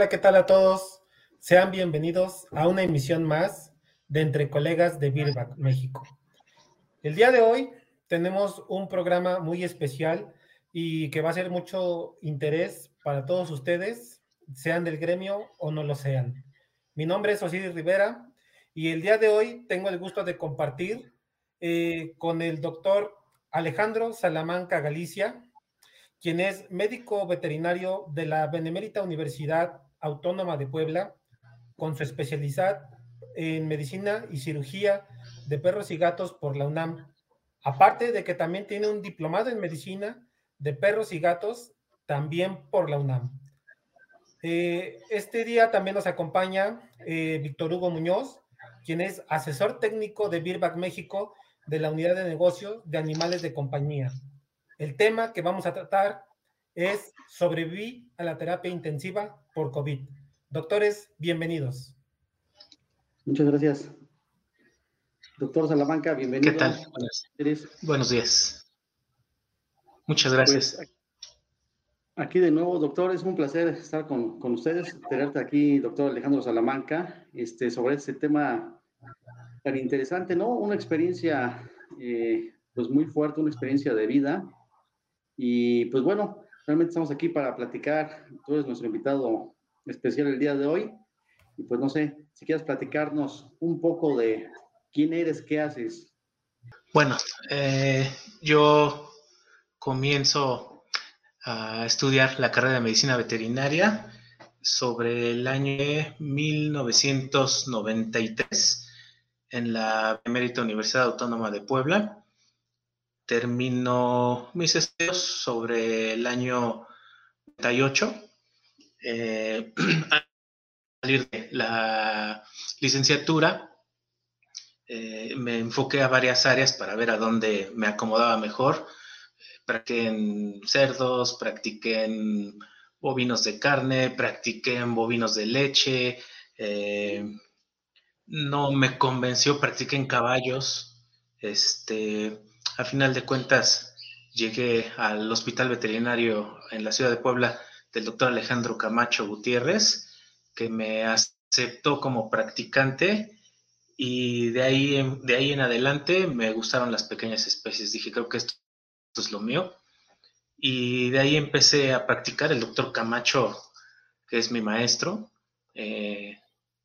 Hola, ¿qué tal a todos? Sean bienvenidos a una emisión más de Entre Colegas de Birback, México. El día de hoy tenemos un programa muy especial y que va a ser mucho interés para todos ustedes, sean del gremio o no lo sean. Mi nombre es Osiris Rivera y el día de hoy tengo el gusto de compartir eh, con el doctor Alejandro Salamanca Galicia, quien es médico veterinario de la Benemérita Universidad Autónoma de Puebla, con su especialidad en medicina y cirugía de perros y gatos por la UNAM. Aparte de que también tiene un diplomado en medicina de perros y gatos también por la UNAM. Eh, este día también nos acompaña eh, Víctor Hugo Muñoz, quien es asesor técnico de Birback México de la unidad de negocio de animales de compañía. El tema que vamos a tratar es sobreviví a la terapia intensiva por COVID. Doctores, bienvenidos. Muchas gracias. Doctor Salamanca, bienvenido. ¿Qué tal? Buenos, días. Muchas gracias. Pues, aquí de nuevo, doctor, es un placer estar con, ustedes, tenerte aquí, doctor Alejandro Salamanca, este, sobre este tema tan interesante, ¿no? Una experiencia, eh, pues muy fuerte, una experiencia de vida, y pues bueno, realmente estamos aquí para platicar. Tú eres nuestro invitado especial el día de hoy. Y pues no sé, si quieres platicarnos un poco de quién eres, qué haces. Bueno, eh, yo comienzo a estudiar la carrera de medicina veterinaria sobre el año 1993 en la Emérita Universidad Autónoma de Puebla termino mis estudios sobre el año 98. Eh, al salir de la licenciatura, eh, me enfoqué a varias áreas para ver a dónde me acomodaba mejor. Practiqué en cerdos, practiqué en bovinos de carne, practiqué en bovinos de leche. Eh, no me convenció, practiqué en caballos. Este, a final de cuentas llegué al hospital veterinario en la ciudad de Puebla del doctor Alejandro Camacho Gutiérrez, que me aceptó como practicante y de ahí, en, de ahí en adelante me gustaron las pequeñas especies. Dije, creo que esto, es lo mío. Y de ahí empecé a practicar. El doctor Camacho, que es mi maestro, eh,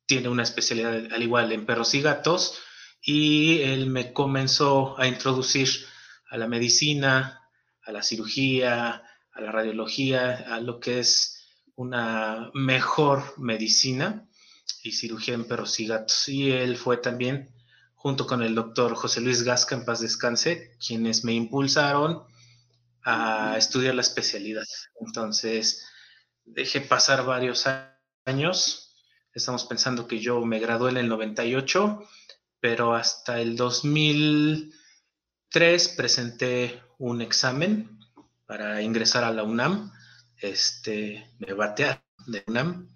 tiene una especialidad al igual en perros y gatos y él me comenzó a introducir a la medicina, a la cirugía, a la radiología, a lo que es una mejor medicina y cirugía en perros y gatos. Y él fue también, junto con el doctor José Luis Gasca, en paz descanse, quienes me impulsaron a estudiar la especialidad. Entonces, dejé pasar varios años. Estamos pensando que yo me gradué en el 98 pero hasta el 2003 presenté un examen para ingresar a la UNAM. Este, me batearon de UNAM,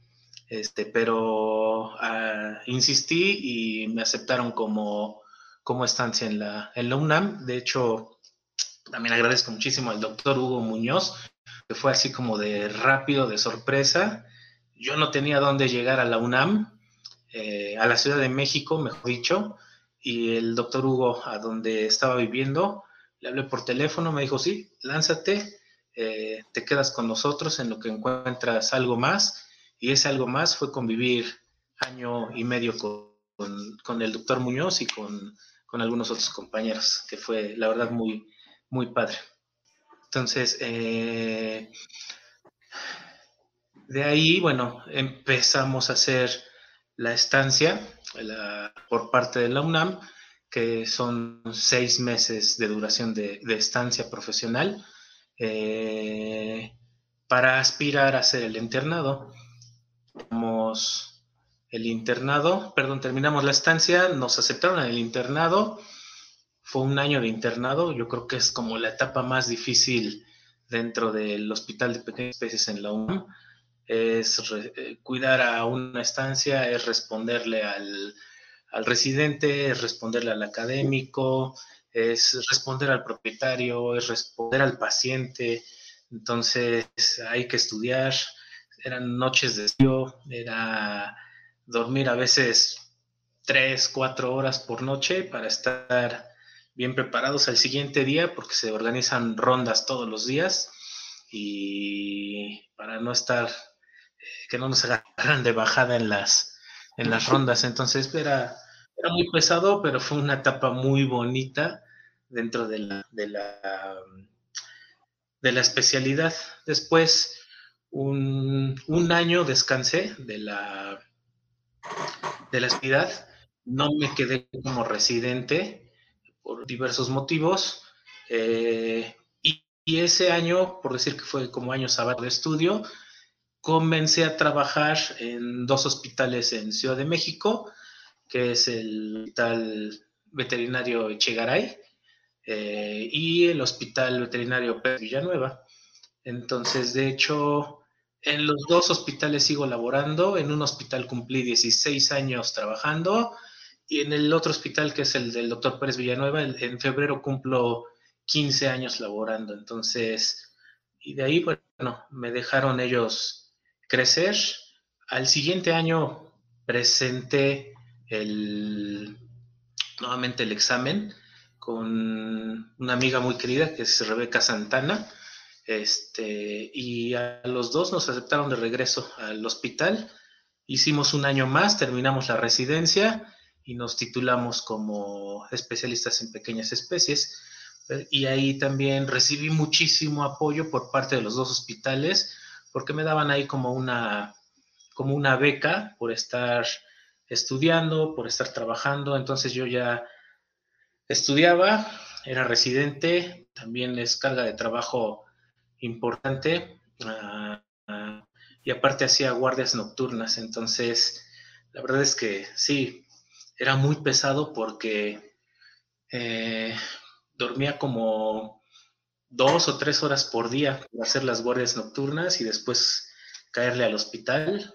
este, pero ah, insistí y me aceptaron como, como estancia en la, en la UNAM. De hecho, también agradezco muchísimo al doctor Hugo Muñoz, que fue así como de rápido, de sorpresa. Yo no tenía dónde llegar a la UNAM, eh, a la Ciudad de México, mejor dicho, y el doctor Hugo, a donde estaba viviendo, le hablé por teléfono, me dijo, sí, lánzate, eh, te quedas con nosotros en lo que encuentras algo más, y ese algo más fue convivir año y medio con, el doctor Muñoz y con, algunos otros compañeros, que fue la verdad muy, muy padre. Entonces, eh, de ahí, bueno, empezamos a hacer la estancia por parte de la UNAM, que son seis meses de duración de, estancia profesional, eh, para aspirar a hacer el internado. Terminamos el internado, perdón, terminamos la estancia, nos aceptaron el internado, fue un año de internado, yo creo que es como la etapa más difícil dentro del Hospital de Pequeñas Especies en la UNAM es eh, cuidar a una estancia, es responderle al, residente, es responderle al académico, es responder al propietario, es responder al paciente. Entonces hay que estudiar, eran noches de frío, era dormir a veces tres, cuatro horas por noche para estar bien preparados al siguiente día porque se organizan rondas todos los días y para no estar, que no nos agarran de bajada en las, en las rondas. Entonces era, era muy pesado, pero fue una etapa muy bonita dentro de la, de la, de la especialidad. Después, un, un año descansé de la, de la especialidad. No me quedé como residente por diversos motivos. Eh, y, ese año, por decir que fue como año sábado de estudio, comencé a trabajar en dos hospitales en Ciudad de México, que es el Hospital Veterinario Echegaray eh, y el Hospital Veterinario Pérez Villanueva. Entonces, de hecho, en los dos hospitales sigo laborando. En un hospital cumplí 16 años trabajando y en el otro hospital, que es el del doctor Pérez Villanueva, en febrero cumplo 15 años laborando. Entonces, y de ahí, bueno, me dejaron ellos crecer. Al siguiente año presenté el, nuevamente el examen con una amiga muy querida que es Rebeca Santana. Este, y a los dos nos aceptaron de regreso al hospital. Hicimos un año más, terminamos la residencia y nos titulamos como especialistas en pequeñas especies. Y ahí también recibí muchísimo apoyo por parte de los dos hospitales, porque me daban ahí como una, como una beca por estar estudiando, por estar trabajando. Entonces yo ya estudiaba, era residente, también es carga de trabajo importante. Ah, y aparte hacía guardias nocturnas. Entonces, la verdad es que sí, era muy pesado porque eh, dormía como dos o tres horas por día para hacer las guardias nocturnas y después caerle al hospital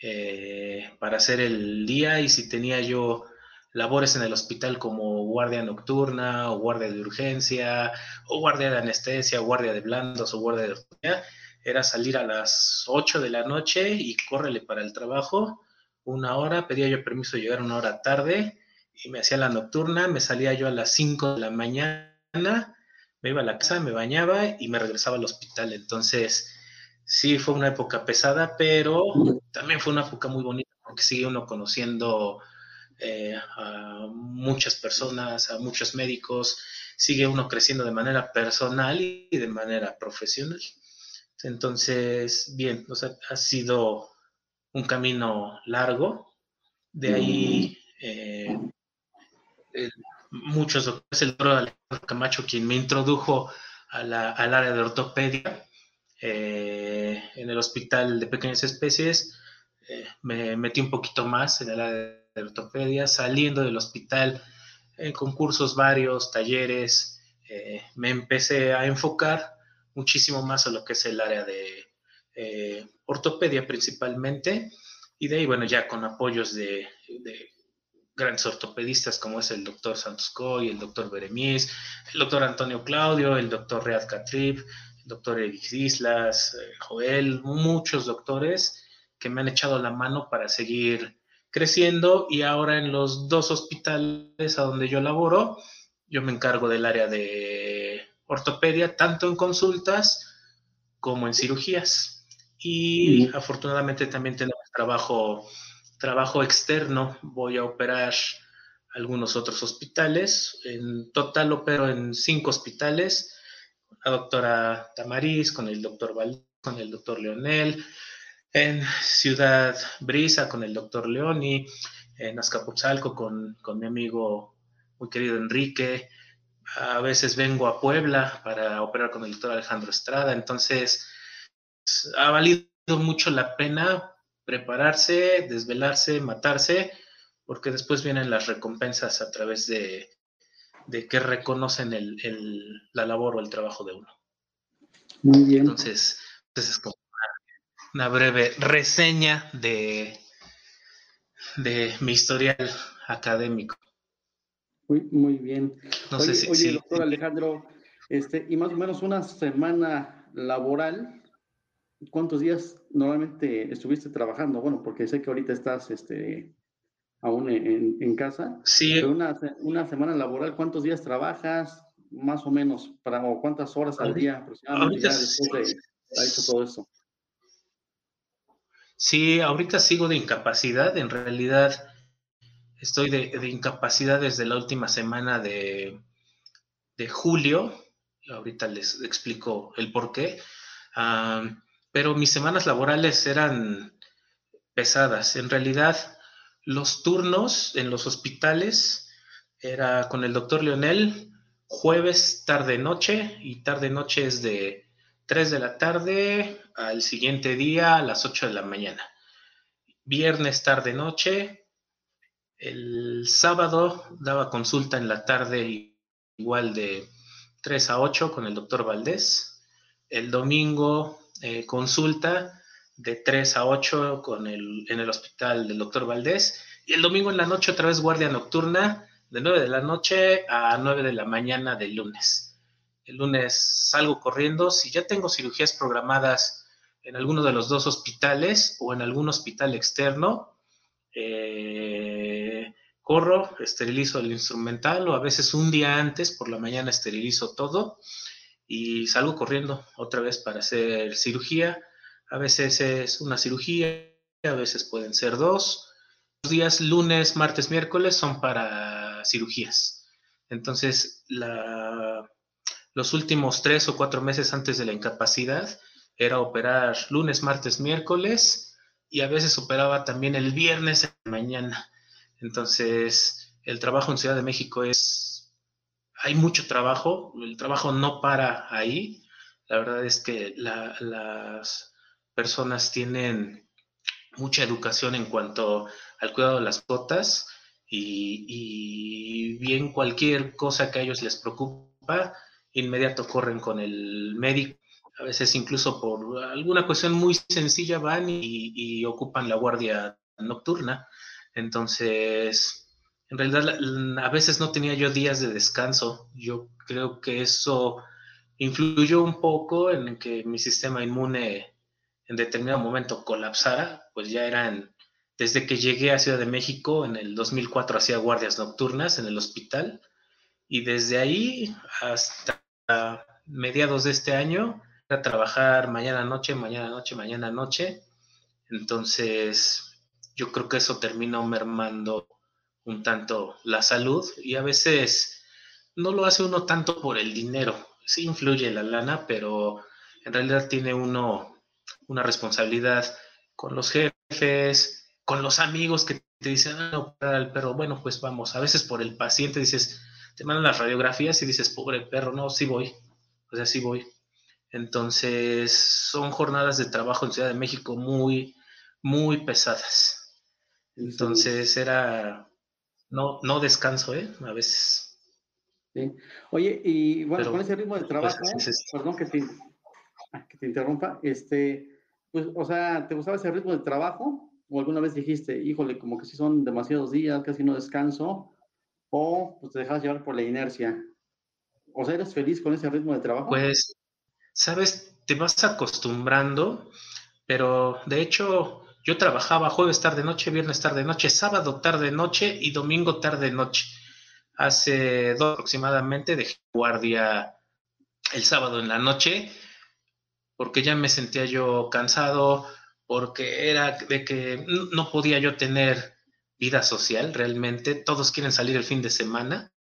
eh, para hacer el día. Y si tenía yo labores en el hospital como guardia nocturna o guardia de urgencia o guardia de anestesia, guardia de blandos o guardia de ortopedia, era salir a las 8 de la noche y córrele para el trabajo una hora, pedía yo permiso de llegar una hora tarde y me hacía la nocturna, me salía yo a las 5 de la mañana, me iba a la casa, me bañaba y me regresaba al hospital. Entonces, sí fue una época pesada, pero también fue una época muy bonita porque sigue uno conociendo eh, a muchas personas, a muchos médicos, sigue uno creciendo de manera personal y de manera profesional. Entonces, bien, ha sido un camino largo. De ahí eh, muchos doctores, el doctor Alejandro Camacho, quien me introdujo al área de ortopedia eh, en el hospital de pequeñas especies, eh, me metí un poquito más en el área de ortopedia, saliendo del hospital en concursos varios, talleres, me empecé a enfocar muchísimo más a lo que es el área de eh, ortopedia principalmente, y de ahí, bueno, ya con apoyos de, grandes ortopedistas como es el doctor Santos Coy, el doctor Beremis, el doctor Antonio Claudio, el doctor Read Catrip, el doctor Eric Islas, eh, Joel, muchos doctores que me han echado la mano para seguir creciendo. Y ahora en los dos hospitales a donde yo laboro, yo me encargo del área de ortopedia, tanto en consultas como en cirugías. Y afortunadamente también tenemos trabajo, trabajo externo. Voy a operar algunos otros hospitales. En total opero en cinco hospitales. La doctora Tamariz, con el doctor Val, con el doctor Leonel, en Ciudad Brisa con el doctor Leoni, en Azcapotzalco con, con mi amigo muy querido Enrique. A veces vengo a Puebla para operar con el doctor Alejandro Estrada. Entonces, ha valido mucho la pena prepararse, desvelarse, matarse, porque después vienen las recompensas a través de, que reconocen la labor o el trabajo de uno. Muy bien. Entonces, es como una, breve reseña de, de mi historial académico. Muy, muy bien. No oye, sé si, doctor Alejandro, este, y más o menos una semana laboral ¿cuántos días normalmente estuviste trabajando? Bueno, porque sé que ahorita estás este, aún en, casa. Sí. Pero una, una, semana laboral, ¿cuántos días trabajas? Más o menos, para, o cuántas horas al día aproximadamente después de hecho todo eso. Sí, ahorita sigo de incapacidad. En realidad, estoy de, incapacidad desde la última semana de, de, julio. Ahorita les explico el por qué. Pero mis semanas laborales eran pesadas. En realidad, los turnos en los hospitales era con el doctor Leonel, jueves, tarde, noche, y tarde, noche es de 3 de la tarde al siguiente día a las 8 de la mañana. Viernes, tarde, noche. El sábado daba consulta en la tarde igual de 3 a 8 con el doctor Valdés. El domingo eh, consulta de 3 a 8 con el, en el hospital del doctor Valdés. Y el domingo en la noche otra vez guardia nocturna de 9 de la noche a 9 de la mañana del lunes. El lunes salgo corriendo. Si ya tengo cirugías programadas en alguno de los dos hospitales o en algún hospital externo, eh, corro, esterilizo el instrumental o a veces un día antes por la mañana esterilizo todo y salgo corriendo otra vez para hacer cirugía a veces es una cirugía, a veces pueden ser dos. Los días lunes, martes, miércoles son para cirugías. Entonces, los últimos tres o cuatro meses antes de la incapacidad era operar lunes, martes, miércoles y a veces operaba también el viernes en la mañana. Entonces, el trabajo en Ciudad de México es, hay mucho trabajo, el trabajo no para ahí. La verdad es que las personas tienen mucha educación en cuanto al cuidado de las botas y, bien cualquier cosa que a ellos les preocupa, inmediato corren con el médico. A veces incluso por alguna cuestión muy sencilla van y, ocupan la guardia nocturna. Entonces, en realidad a veces no tenía yo días de descanso. Yo creo que eso influyó un poco en que mi sistema inmune en determinado momento colapsara, pues ya eran, desde que llegué a Ciudad de México en el 2004 hacía guardias nocturnas en el hospital y desde ahí hasta mediados de este año a trabajar mañana noche, mañana noche, mañana noche. Entonces, yo creo que eso terminó mermando un tanto la salud y a veces no lo hace uno tanto por el dinero. Sí influye la lana, pero en realidad tiene uno una responsabilidad con los jefes, con los amigos que te dicen, ah, pero bueno, pues vamos, a veces por el paciente dices, te mandan las radiografías y dices, pobre perro, no, sí voy, o sea, sí voy. Entonces, son jornadas de trabajo en Ciudad de México muy, muy pesadas. Entonces, era, no, no descanso, ¿eh? A veces. Sí. Oye, y bueno, con ese ritmo de pues, trabajo, perdón que te, que te interrumpa, este, pues, o sea, ¿te gustaba ese ritmo de trabajo? ¿O alguna vez dijiste, híjole, como que si son demasiados días, casi no descanso? ¿O pues, te dejas llevar por la inercia? O sea, ¿eres feliz con ese ritmo de trabajo? Pues, sabes, te vas acostumbrando, pero de hecho yo trabajaba jueves tarde noche, viernes tarde noche, sábado tarde noche y domingo tarde noche. Hace dos aproximadamente dejé guardia el sábado en la noche porque ya me sentía yo cansado, porque era de que no podía yo tener vida social realmente. Todos quieren salir el fin de semana,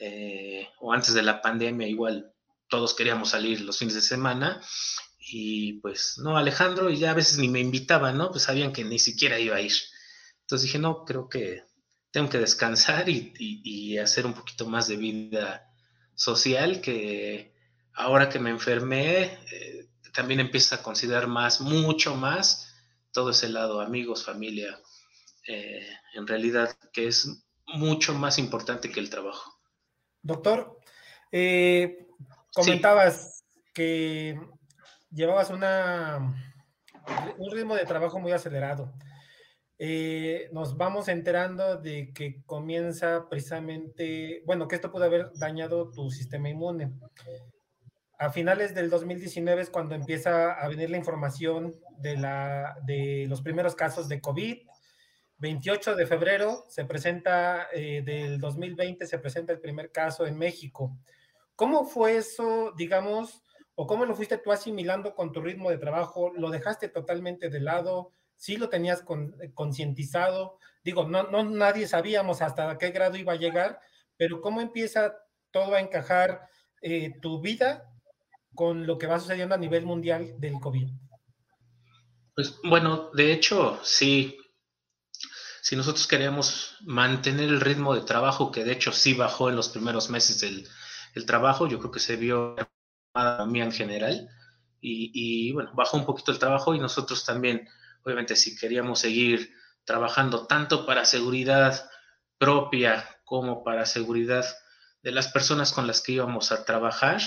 eh, o antes de la pandemia igual todos queríamos salir los fines de semana. Y pues no, Alejandro, y ya a veces ni me invitaban, ¿no? Pues sabían que ni siquiera iba a ir. Entonces dije, no, creo que tengo que descansar y hacer un poquito más de vida social que ahora que me enfermé, eh, también empiezo a considerar más, mucho más, todo ese lado, amigos, familia, eh, en realidad, que es mucho más importante que el trabajo. Doctor, eh, comentabas que llevabas una, un ritmo de trabajo muy acelerado. nos vamos enterando de que comienza precisamente, bueno, que esto puede haber dañado tu sistema inmune a finales del 2019 es cuando empieza a venir la información de, la, de los primeros casos de COVID. 28 de febrero se presenta, eh, del 2020 se presenta el primer caso en México. ¿Cómo fue eso, digamos, o cómo lo fuiste tú asimilando con tu ritmo de trabajo? ¿Lo dejaste totalmente de lado? ¿Sí lo tenías concientizado? Digo, no, no nadie sabíamos hasta qué grado iba a llegar, pero ¿cómo empieza todo a encajar eh, tu vida con lo que va sucediendo a nivel mundial del COVID? Pues bueno, de hecho, sí. Si nosotros queríamos mantener el ritmo de trabajo, que de hecho sí bajó en los primeros meses del trabajo, yo creo que se vio a mí en general, y, y, bueno, bajó un poquito el trabajo y nosotros también, obviamente, si queríamos seguir trabajando tanto para seguridad propia como para seguridad de las personas con las que íbamos a trabajar,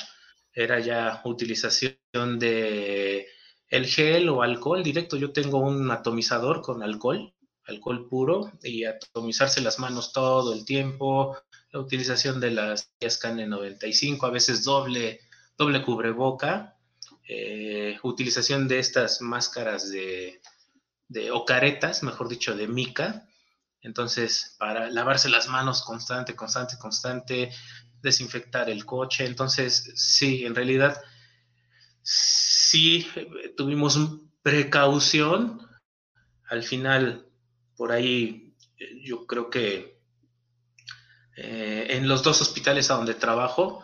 era ya utilización de el gel o alcohol directo. Yo tengo un atomizador con alcohol, alcohol puro, y atomizarse las manos todo el tiempo, la utilización de las KN95, a veces doble, doble cubreboca, eh, utilización de estas máscaras de, o caretas, mejor dicho, de mica. Entonces, para lavarse las manos constante, constante, constante, desinfectar el coche. Entonces, sí, en realidad, sí tuvimos precaución. Al final, por ahí, yo creo que eh, en los dos hospitales a donde trabajo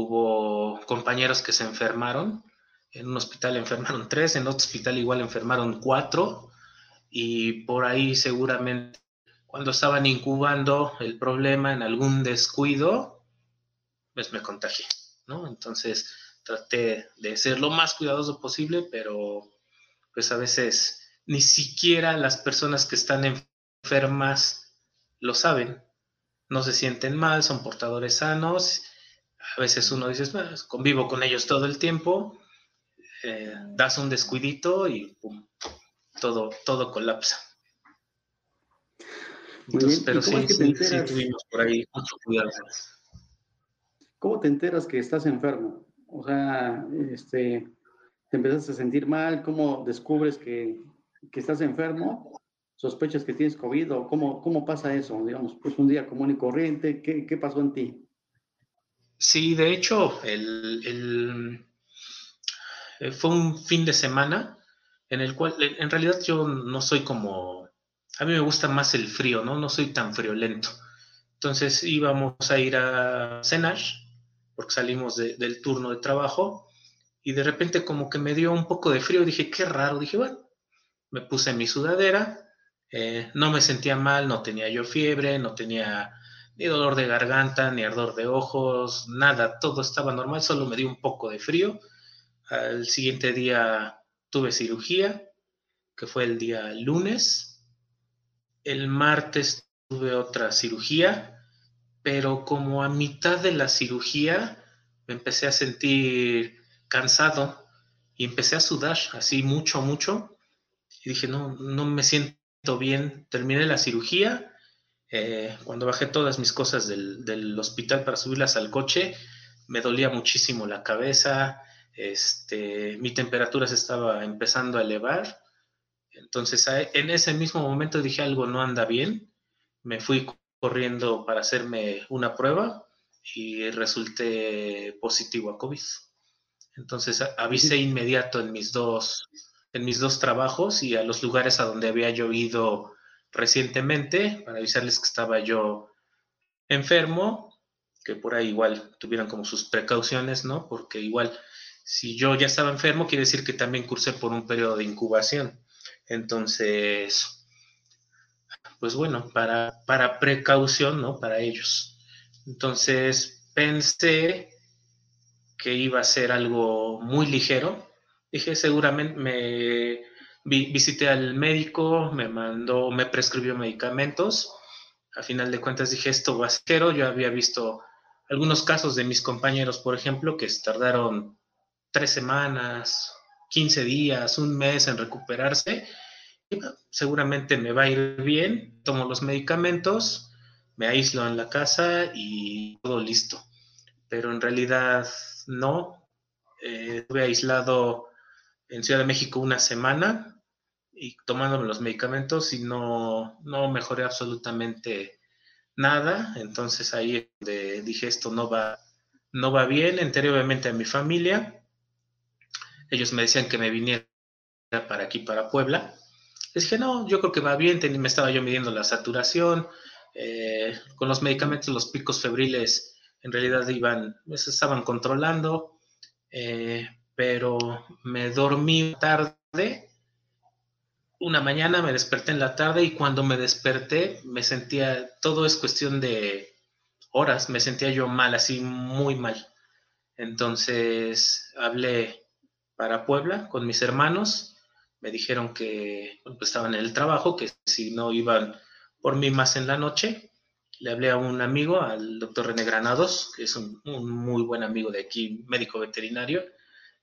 hubo compañeros que se enfermaron. En un hospital enfermaron tres, en otro hospital igual enfermaron cuatro. Y por ahí seguramente cuando estaban incubando el problema en algún descuido, pues me contagié, ¿no? Entonces traté de ser lo más cuidadoso posible, pero pues a veces ni siquiera las personas que están enfermas lo saben, no se sienten mal, son portadores sanos, a veces uno dice, pues, convivo con ellos todo el tiempo, eh, das un descuidito y pum, todo, todo colapsa. Entonces, pero sí, sí, sí, tuvimos por ahí mucho cuidado. ¿Cómo te enteras que estás enfermo? O sea, este, te empiezas a sentir mal, ¿cómo descubres que, estás enfermo? ¿Sospechas que tienes COVID o cómo, cómo pasa eso? Digamos, pues un día común y corriente, ¿qué, pasó en ti? Sí, de hecho, el, eh, fue un fin de semana en el cual, en realidad yo no soy como, a mí me gusta más el frío, ¿no? No soy tan friolento. Entonces íbamos a ir a cenar porque salimos del turno de trabajo y de repente como que me dio un poco de frío, dije, qué raro, dije, bueno, me puse mi sudadera, eh, no me sentía mal, no tenía yo fiebre, no tenía ni dolor de garganta, ni ardor de ojos, nada, todo estaba normal, solo me dio un poco de frío. Al siguiente día tuve cirugía, que fue el día lunes. El martes tuve otra cirugía pero como a mitad de la cirugía me empecé a sentir cansado y empecé a sudar así mucho, mucho. Y dije, no, no me siento bien. Terminé la cirugía. Eh, cuando bajé todas mis cosas del, hospital para subirlas al coche, me dolía muchísimo la cabeza, este, mi temperatura se estaba empezando a elevar. Entonces, en ese mismo momento dije, algo no anda bien. Me fui corriendo para hacerme una prueba y resulté positivo a COVID. Entonces avisé inmediato en mis dos, en mis dos trabajos y a los lugares a donde había yo ido recientemente para avisarles que estaba yo enfermo, que por ahí igual tuvieran como sus precauciones, ¿no? Porque igual si yo ya estaba enfermo, quiere decir que también cursé por un periodo de incubación. Entonces, pues bueno, para, para precaución, ¿no? Para ellos. Entonces pensé que iba a ser algo muy ligero. Dije, seguramente me visité al médico, me mandó, me prescribió medicamentos. A final de cuentas dije, esto va ser Yo había visto algunos casos de mis compañeros, por ejemplo, que tardaron tres semanas, 15 días, un mes en recuperarse seguramente me va a ir bien, tomo los medicamentos, me aíslo en la casa y todo listo. Pero en realidad no. Eh, estuve aislado en Ciudad de México una semana y tomándome los medicamentos y no, no mejoré absolutamente nada. Entonces ahí dije esto no va, no va bien. Enteré obviamente a mi familia. Ellos me decían que me viniera para aquí, para Puebla. Les dije, no, yo creo que va bien. Me estaba yo midiendo la saturación. Eh, con los medicamentos, los picos febriles en realidad iban, se estaban controlando. Eh, pero me dormí tarde. Una mañana me desperté en la tarde y cuando me desperté me sentía, todo es cuestión de horas, me sentía yo mal, así muy mal. Entonces hablé para Puebla con mis hermanos, me dijeron que pues, estaban en el trabajo, que si no iban por mí más en la noche, le hablé a un amigo, al doctor René Granados, que es un, un muy buen amigo de aquí, médico veterinario,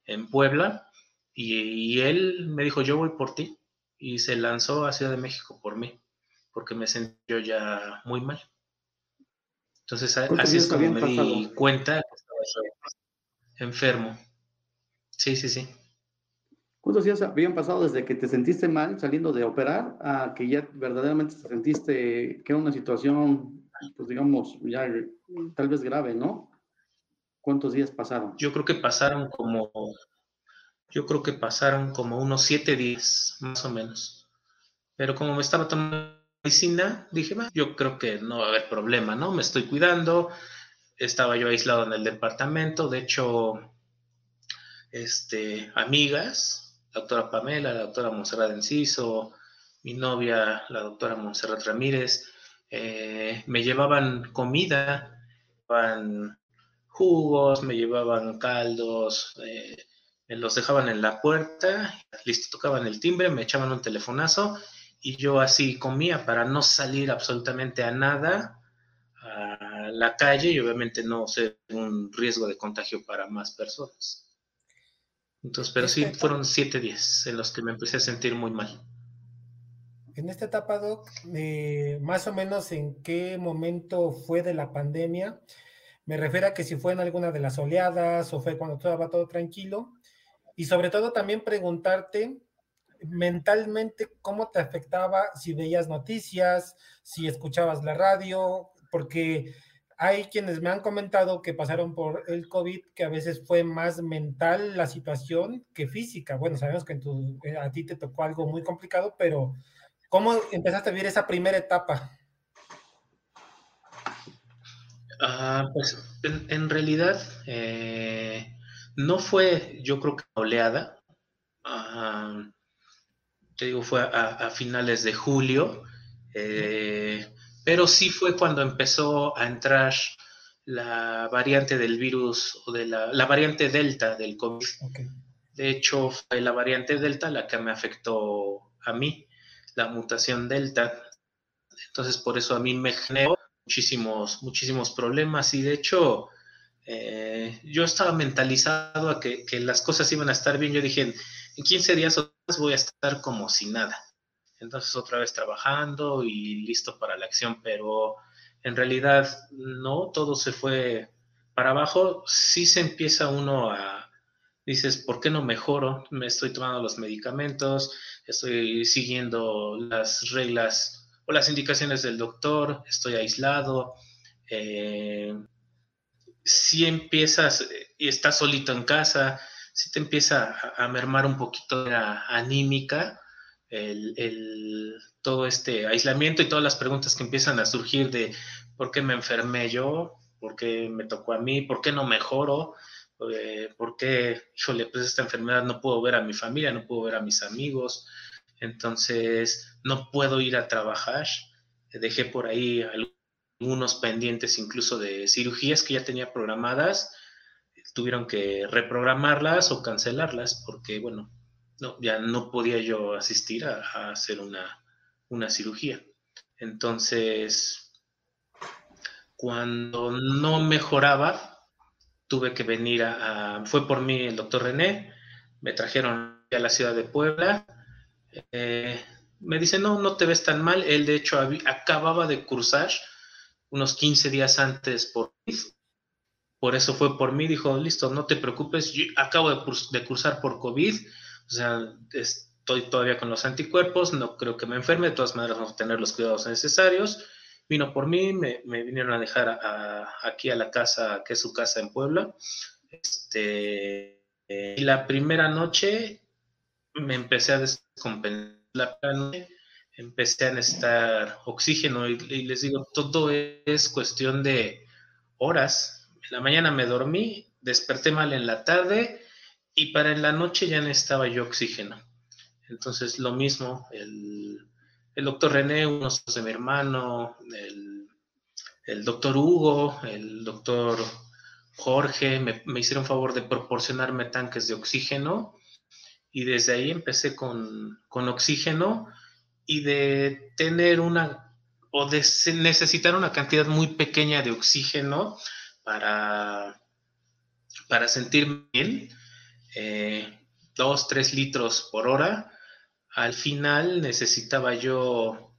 en Puebla y, él me dijo, yo voy por ti. Y se lanzó a Ciudad de México por mí, porque me sentí yo ya muy mal. Entonces así es como me di cuenta que estaba enfermo. Sí, sí, sí. ¿Cuántos días habían pasado desde que te sentiste mal saliendo de operar a que ya verdaderamente te sentiste que era una situación, pues digamos, ya tal vez grave, ¿no? ¿Cuántos días pasaron? Yo creo que pasaron como, yo creo que pasaron como unos siete días, más o menos. Pero como me estaba tomando medicina, dije, yo creo que no va a haber problema, ¿no? Me estoy cuidando. Estaba yo aislado en el departamento. De hecho, este, amigas, la doctora Pamela, la doctora Monserrat Enciso, mi novia, la doctora Monserrat Ramírez, eh, me llevaban comida, van jugos, me llevaban caldos, eh, los dejaban en la puerta, listo, tocaban el timbre, me echaban un telefonazo y yo así comía para no salir absolutamente a nada a la calle y obviamente no ser un riesgo de contagio para más personas. Entonces, pero sí fueron siete días en los que me empecé a sentir muy mal. En esta etapa, Doc, eh, más o menos en qué momento fue de la pandemia, me refiero a que si fue en alguna de las oleadas o fue cuando estaba todo tranquilo. Y sobre todo también preguntarte mentalmente cómo te afectaba si veías noticias, si escuchabas la radio, porque hay quienes me han comentado que pasaron por el COVID, que a veces fue más mental la situación que física. Bueno, sabemos que eh, a ti te tocó algo muy complicado, pero ¿cómo empezaste a vivir esa primera etapa? Ah, pues en, realidad eh, no fue, yo creo que oleada. Ah, te digo, fue a, finales de julio, eh, pero sí fue cuando empezó a entrar la variante del virus o de la, variante Delta del COVID. De hecho, fue la variante Delta la que me afectó a mí, la mutación Delta. Entonces, por eso a mí me generó muchísimos, muchísimos problemas y de hecho eh, yo estaba mentalizado a que, las cosas iban a estar bien. Yo dije, en 15 días voy a estar como si nada. Entonces otra vez trabajando y listo para la acción, pero en realidad no, todo se fue para abajo. Sí se empieza uno a, dices, ¿por qué no mejoro? Me estoy tomando los medicamentos, estoy siguiendo las reglas o las indicaciones del doctor, estoy aislado. Eh, si empiezas y estás solito en casa, si te empieza a, mermar un poquito la anímica, el, todo este aislamiento y todas las preguntas que empiezan a surgir de por qué me enfermé yo, por qué me tocó a mí, por qué no mejoro, eh, por qué, híjole, pues esta enfermedad no puedo ver a mi familia, no puedo ver a mis amigos, entonces no puedo ir a trabajar. Dejé por ahí algunos pendientes incluso de cirugías que ya tenía programadas, tuvieron que reprogramarlas o cancelarlas porque, bueno, no, ya no podía yo asistir a, hacer una, cirugía. Entonces, cuando no mejoraba, tuve que venir a, fue por mí el doctor René, me trajeron a la ciudad de Puebla, eh, me dice, no, no te ves tan mal. Él, de hecho, acababa de cursar unos 15 días antes por por eso fue por mí, dijo, listo, no te preocupes, yo acabo de, cursar por COVID, o sea, estoy todavía con los anticuerpos, no creo que me enferme, de todas maneras vamos a tener los cuidados necesarios. Vino por mí, me, vinieron a dejar aquí a la casa, que es su casa en Puebla. Este, y la primera noche me empecé a descompensar. La noche empecé a necesitar oxígeno y les digo, todo es cuestión de horas, la mañana me dormí, desperté mal en la tarde y para en la noche ya necesitaba yo oxígeno. Entonces lo mismo, el, doctor René, uno de mi hermano, el, doctor Hugo, el doctor Jorge, me, hicieron favor de proporcionarme tanques de oxígeno y desde ahí empecé con, con oxígeno y de tener una o de necesitar una cantidad muy pequeña de oxígeno para, para sentirme bien, eh, dos, tres litros por hora. Al final necesitaba yo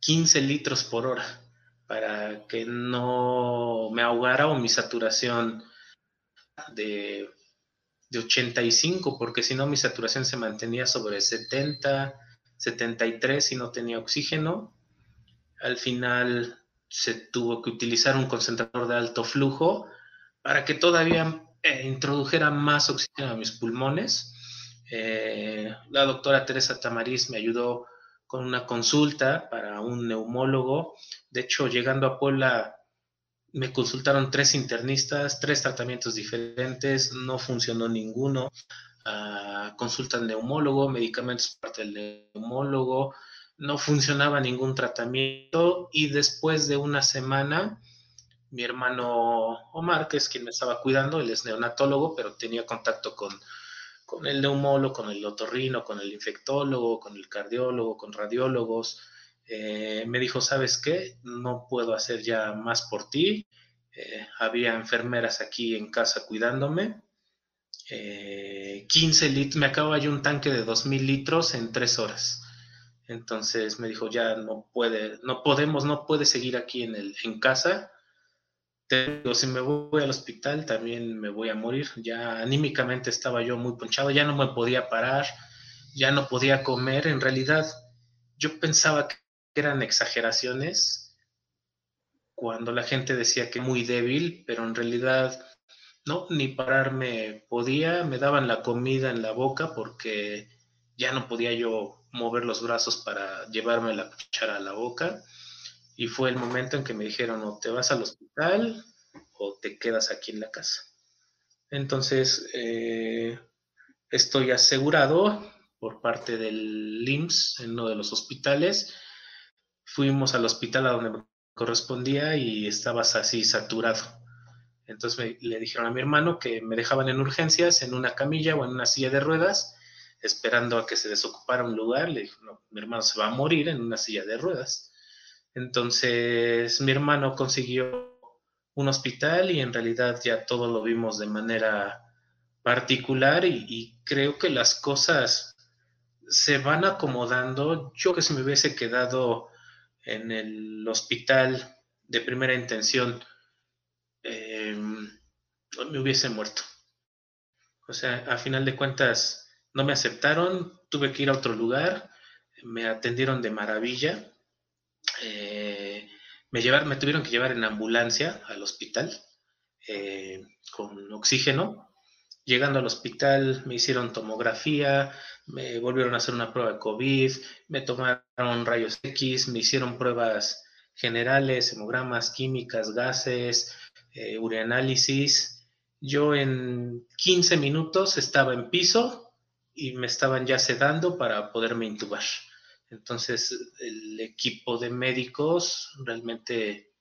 15 litros por hora para que no me ahogara o mi saturación de, de 85, porque si no mi saturación se mantenía sobre 70, 73 y no tenía oxígeno. Al final se tuvo que utilizar un concentrador de alto flujo para que todavía eh, introdujera más oxígeno a mis pulmones. Eh, la doctora Teresa Tamariz me ayudó con una consulta para un neumólogo. De hecho, llegando a Puebla, me consultaron tres internistas, tres tratamientos diferentes, no funcionó ninguno. Consulta al neumólogo, medicamentos parte del neumólogo, no funcionaba ningún tratamiento y después de una semana, mi hermano Omar, que es quien me estaba cuidando, él es neonatólogo, pero tenía contacto con, con el neumólogo, con el otorrino, con el infectólogo, con el cardiólogo, con radiólogos. Eh, me dijo, ¿sabes qué? No puedo hacer ya más por ti. Eh, había enfermeras aquí en casa cuidándome. 15 eh, litros, me acababa yo un tanque de 2.000 litros en tres horas. Entonces me dijo, ya no puede, no podemos, no puede seguir aquí en, el, en casa. Te si me voy al hospital también me voy a morir. Ya anímicamente estaba yo muy ponchado, ya no me podía parar, ya no podía comer. En realidad yo pensaba que eran exageraciones cuando la gente decía que muy débil, pero en realidad no, ni pararme podía, me daban la comida en la boca porque ya no podía yo mover los brazos para llevarme la cuchara a la boca. Y fue el momento en que me dijeron, o te vas al hospital o te quedas aquí en la casa. Entonces, eh, estoy asegurado por parte del LIMS en uno de los hospitales. Fuimos al hospital a donde me correspondía y estabas así saturado. Entonces le dijeron a mi hermano que me dejaban en urgencias, en una camilla o en una silla de ruedas, esperando a que se desocupara un lugar. Le dijo, no, mi hermano se va a morir en una silla de ruedas. Entonces mi hermano consiguió un hospital y en realidad ya todo lo vimos de manera particular y, creo que las cosas se van acomodando. Yo que si me hubiese quedado en el hospital de primera intención, me hubiese muerto. O sea, a final de cuentas, no me aceptaron, tuve que ir a otro lugar, me atendieron de maravilla, eh, me, me tuvieron que llevar en ambulancia al hospital eh, con oxígeno. Llegando al hospital me hicieron tomografía, me volvieron a hacer una prueba de COVID, me tomaron rayos X, me hicieron pruebas generales, hemogramas, químicas, gases, eh, ureanálisis. Yo en 15 minutos estaba en piso, y me estaban ya sedando para poderme intubar. Entonces, el equipo de médicos realmente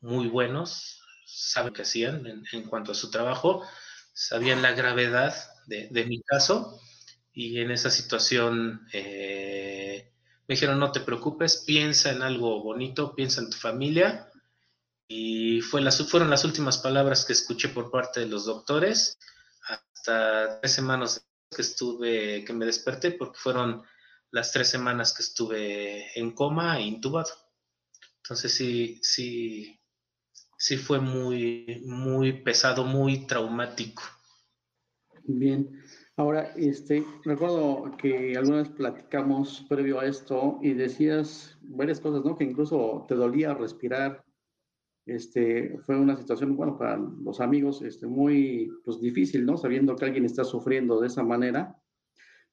muy buenos, saben qué hacían en, cuanto a su trabajo, sabían la gravedad de, mi caso y en esa situación eh, me dijeron, no te preocupes, piensa en algo bonito, piensa en tu familia. Y fueron las últimas palabras que escuché por parte de los doctores hasta tres semanas que estuve, que me desperté, porque fueron las tres semanas que estuve en coma e intubado. Entonces sí, sí, sí fue muy, muy pesado, muy traumático. Bien. Ahora, este, recuerdo que alguna vez platicamos previo a esto y decías varias cosas, ¿no? Que incluso te dolía respirar. Este, fue una situación, bueno, para los amigos, este, muy, pues, difícil, ¿no? Sabiendo que alguien está sufriendo de esa manera.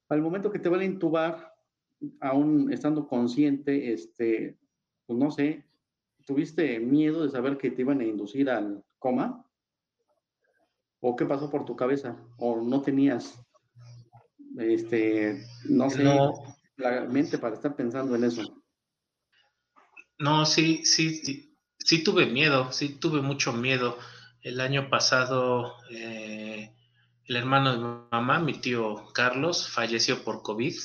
Al momento que te van a intubar, aún estando consciente, este, pues, no sé, ¿tuviste miedo de saber que te iban a inducir al coma? ¿O qué pasó por tu cabeza? ¿O no tenías, este, no sé, la mente para estar pensando en eso? No, sí, sí, sí, tuve miedo, sí tuve mucho miedo. El año pasado, eh, el hermano de mi mamá, mi tío Carlos, falleció por COVID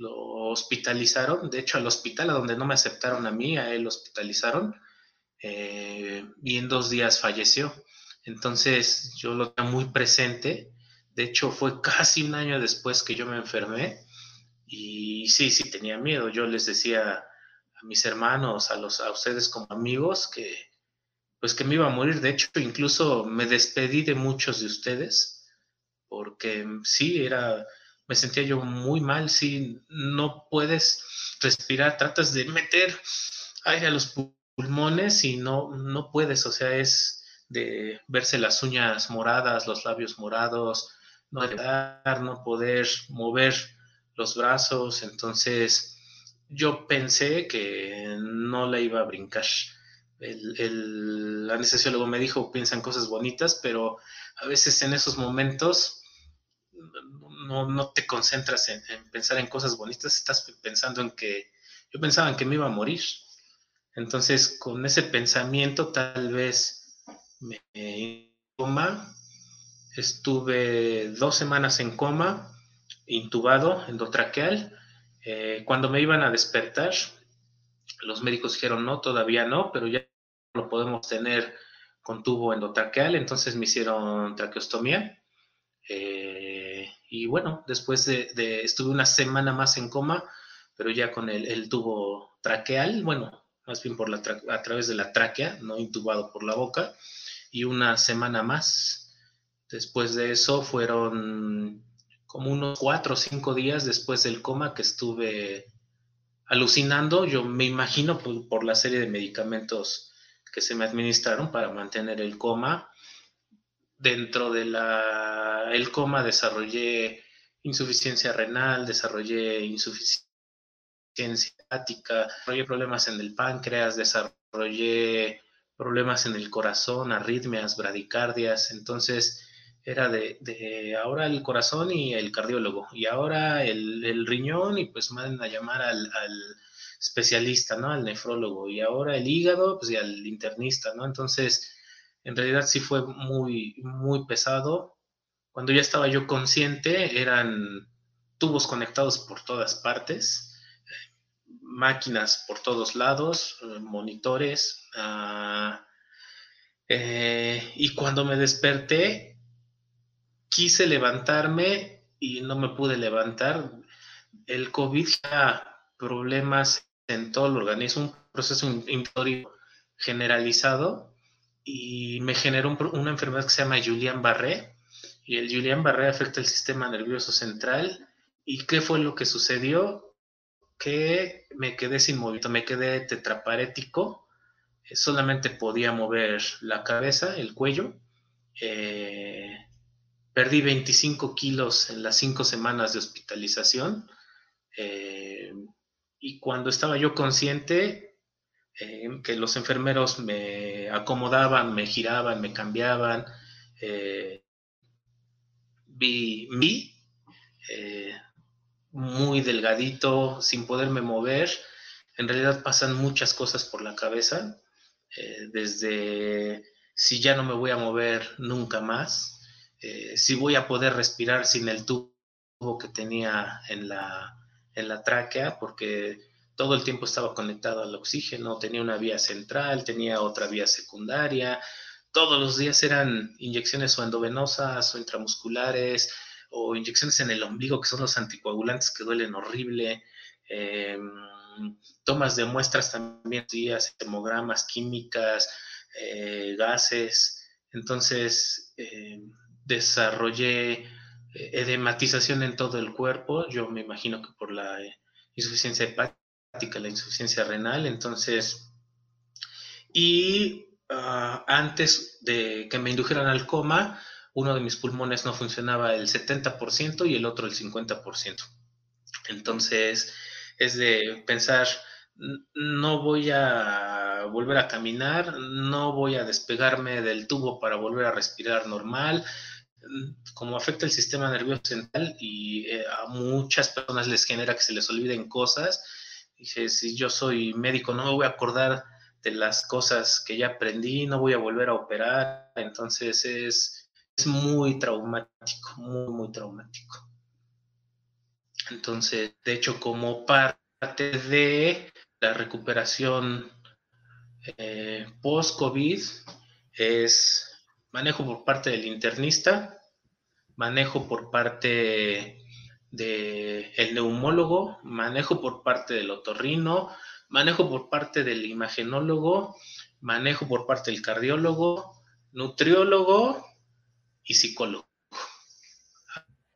lo hospitalizaron, de hecho al hospital a donde no me aceptaron a mí, a él lo hospitalizaron eh, y en dos días falleció. Entonces yo lo tengo muy presente, de hecho fue casi un año después que yo me enfermé y sí, sí tenía miedo, yo les decía a mis hermanos, a, los, a ustedes como amigos que pues que me iba a morir, de hecho incluso me despedí de muchos de ustedes porque sí, era me sentía yo muy mal, si no puedes respirar, tratas de meter aire a los pulmones y no, no puedes, o sea, es de verse las uñas moradas, los labios morados, no poder, no poder mover los brazos, entonces yo pensé que no la iba a brincar. El, el anestesiólogo me dijo, piensan cosas bonitas, pero a veces en esos momentos no, no te concentras en, pensar en cosas bonitas, estás pensando en que yo pensaba en que me iba a morir. Entonces, con ese pensamiento, tal vez me en coma, estuve dos semanas en coma, intubado, endotraqueal. Eh, cuando me iban a despertar, los médicos dijeron no, todavía no, pero ya lo podemos tener con tubo endotraqueal, entonces me hicieron traqueostomía. Eh, y bueno, después de, estuve una semana más en coma, pero ya con el, tubo traqueal, bueno, más bien por la a través de la tráquea, no intubado por la boca, y una semana más. Después de eso fueron como unos cuatro o cinco días después del coma que estuve alucinando. Yo me imagino por, la serie de medicamentos que se me administraron para mantener el coma. Dentro de la el coma desarrollé insuficiencia renal, desarrollé insuficiencia hepática, desarrollé problemas en el páncreas, desarrollé problemas en el corazón, arritmias, bradicardias, entonces era de, ahora el corazón y el cardiólogo, y ahora el, riñón, y pues manden a llamar al, especialista, ¿no? Al nefrólogo, y ahora el hígado, pues y al internista, ¿no? Entonces, en realidad sí fue muy, muy pesado, cuando ya estaba yo consciente, eran tubos conectados por todas partes, máquinas por todos lados, monitores. Ah, eh, y cuando me desperté, quise levantarme y no me pude levantar. El COVID ya problemas en todo el organismo, un proceso inflamatorio generalizado y me generó una enfermedad que se llama Julian Barré, y el Julián Barré afecta el sistema nervioso central. ¿Y qué fue lo que sucedió? Que me quedé sin movimiento, me quedé tetraparético, eh, solamente podía mover la cabeza, el cuello. Eh, perdí 25 kilos en las cinco semanas de hospitalización. Eh, y cuando estaba yo consciente, que los enfermeros me acomodaban, me giraban, me cambiaban, vi, eh, muy delgadito, sin poderme mover. En realidad pasan muchas cosas por la cabeza, eh, desde si ya no me voy a mover nunca más, eh, si voy a poder respirar sin el tubo que tenía en la, en la tráquea, porque todo el tiempo estaba conectado al oxígeno, tenía una vía central, tenía otra vía secundaria, todos los días eran inyecciones o endovenosas o intramusculares o inyecciones en el ombligo, que son los anticoagulantes que duelen horrible. Em, tomas de muestras también días, hemogramas, químicas, eh, gases. Entonces, eh, desarrollé edematización en todo el cuerpo. Yo me imagino que por la insuficiencia hepática, la insuficiencia renal. Entonces, y ah, antes de que me indujeran al coma, uno de mis pulmones no funcionaba el 70% y el otro el 50%. Entonces, es de pensar, no voy a volver a caminar, no voy a despegarme del tubo para volver a respirar normal. Como afecta el sistema nervioso central y eh, a muchas personas les genera que se les olviden cosas, dije, si yo soy médico, no me voy a acordar de las cosas que ya aprendí, no voy a volver a operar. Entonces es, es muy traumático, muy, muy traumático. Entonces, de hecho, como parte de la recuperación eh, post-COVID es manejo por parte del internista, manejo por parte del neumólogo, manejo por parte del otorrino, manejo por parte del imagenólogo, manejo por parte del cardiólogo, nutriólogo y psicólogo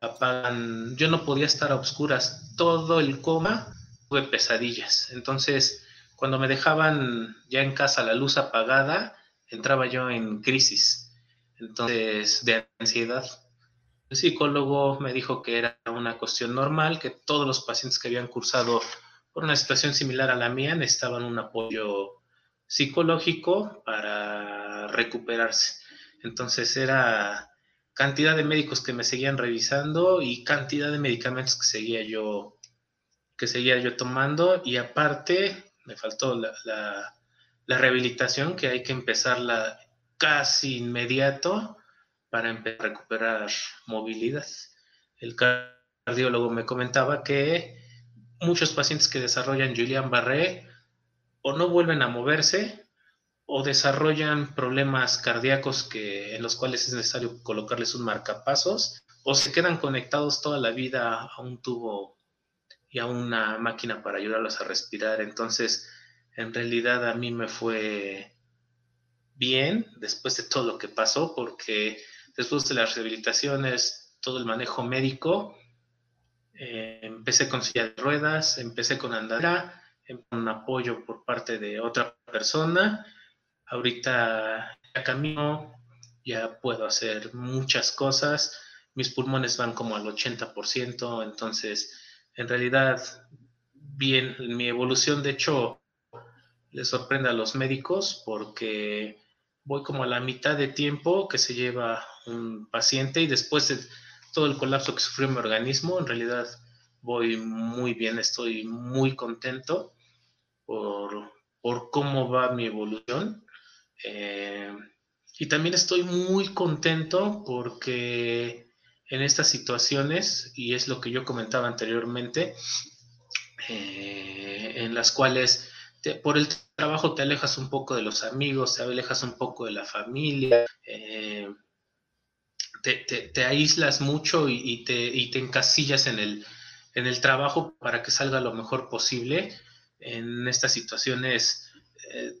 apagan, yo no podía estar a oscuras, todo el coma tuve pesadillas. Entonces, cuando me dejaban ya en casa la luz apagada, entraba yo en crisis, entonces, de ansiedad. El psicólogo me dijo que era una cuestión normal, que todos los pacientes que habían cursado por una situación similar a la mía necesitaban un apoyo psicológico para recuperarse. Entonces era cantidad de médicos que me seguían revisando y cantidad de medicamentos que seguía yo, que seguía yo tomando. Y aparte, me faltó la, rehabilitación, que hay que empezarla casi inmediato para empezar a recuperar movilidad. El cardiólogo me comentaba que muchos pacientes que desarrollan Julian Barré o no vuelven a moverse o desarrollan problemas cardíacos que, en los cuales es necesario colocarles un marcapasos, o se quedan conectados toda la vida a un tubo y a una máquina para ayudarlos a respirar. Entonces, en realidad a mí me fue bien después de todo lo que pasó, porque después de las rehabilitaciones, todo el manejo médico, eh, empecé con silla de ruedas, empecé con andadera, con apoyo por parte de otra persona. Ahorita ya camino, ya puedo hacer muchas cosas, mis pulmones van como al 80%, entonces en realidad bien, mi evolución de hecho le sorprende a los médicos porque voy como a la mitad de tiempo que se lleva un paciente y después de todo el colapso que sufrió mi organismo, en realidad voy muy bien, estoy muy contento por, por cómo va mi evolución. Eh, y también estoy muy contento porque en estas situaciones, y es lo que yo comentaba anteriormente, eh, en las cuales por el trabajo te alejas un poco de los amigos, te alejas un poco de la familia, eh, te, aíslas mucho y, te, te, encasillas en el, en el trabajo para que salga lo mejor posible. En estas situaciones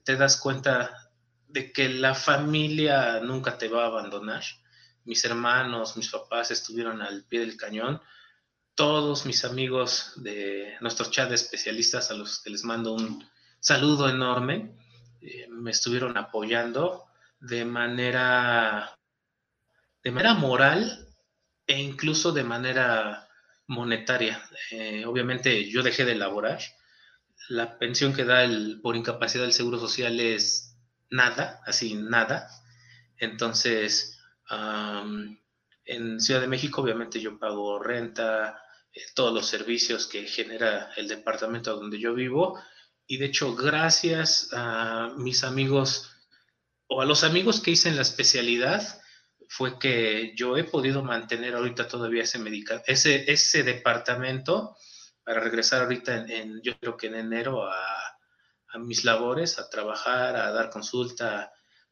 te das cuenta de que la familia nunca te va a abandonar. Mis hermanos, mis papás estuvieron al pie del cañón. Todos mis amigos de nuestro chat de especialistas, a los que les mando un saludo enorme, eh, me estuvieron apoyando de manera, de manera moral e incluso de manera monetaria. Eh, obviamente yo dejé de laborar. La pensión que da el, por incapacidad del Seguro Social es nada, así nada. Entonces, en Ciudad de México obviamente yo pago renta, eh, todos los servicios que genera el departamento donde yo vivo. Y de hecho, gracias a mis amigos o a los amigos que hice en la especialidad, fue que yo he podido mantener ahorita todavía ese, ese, ese departamento para regresar ahorita en, yo creo que en enero a, a mis labores, a trabajar, a dar consulta,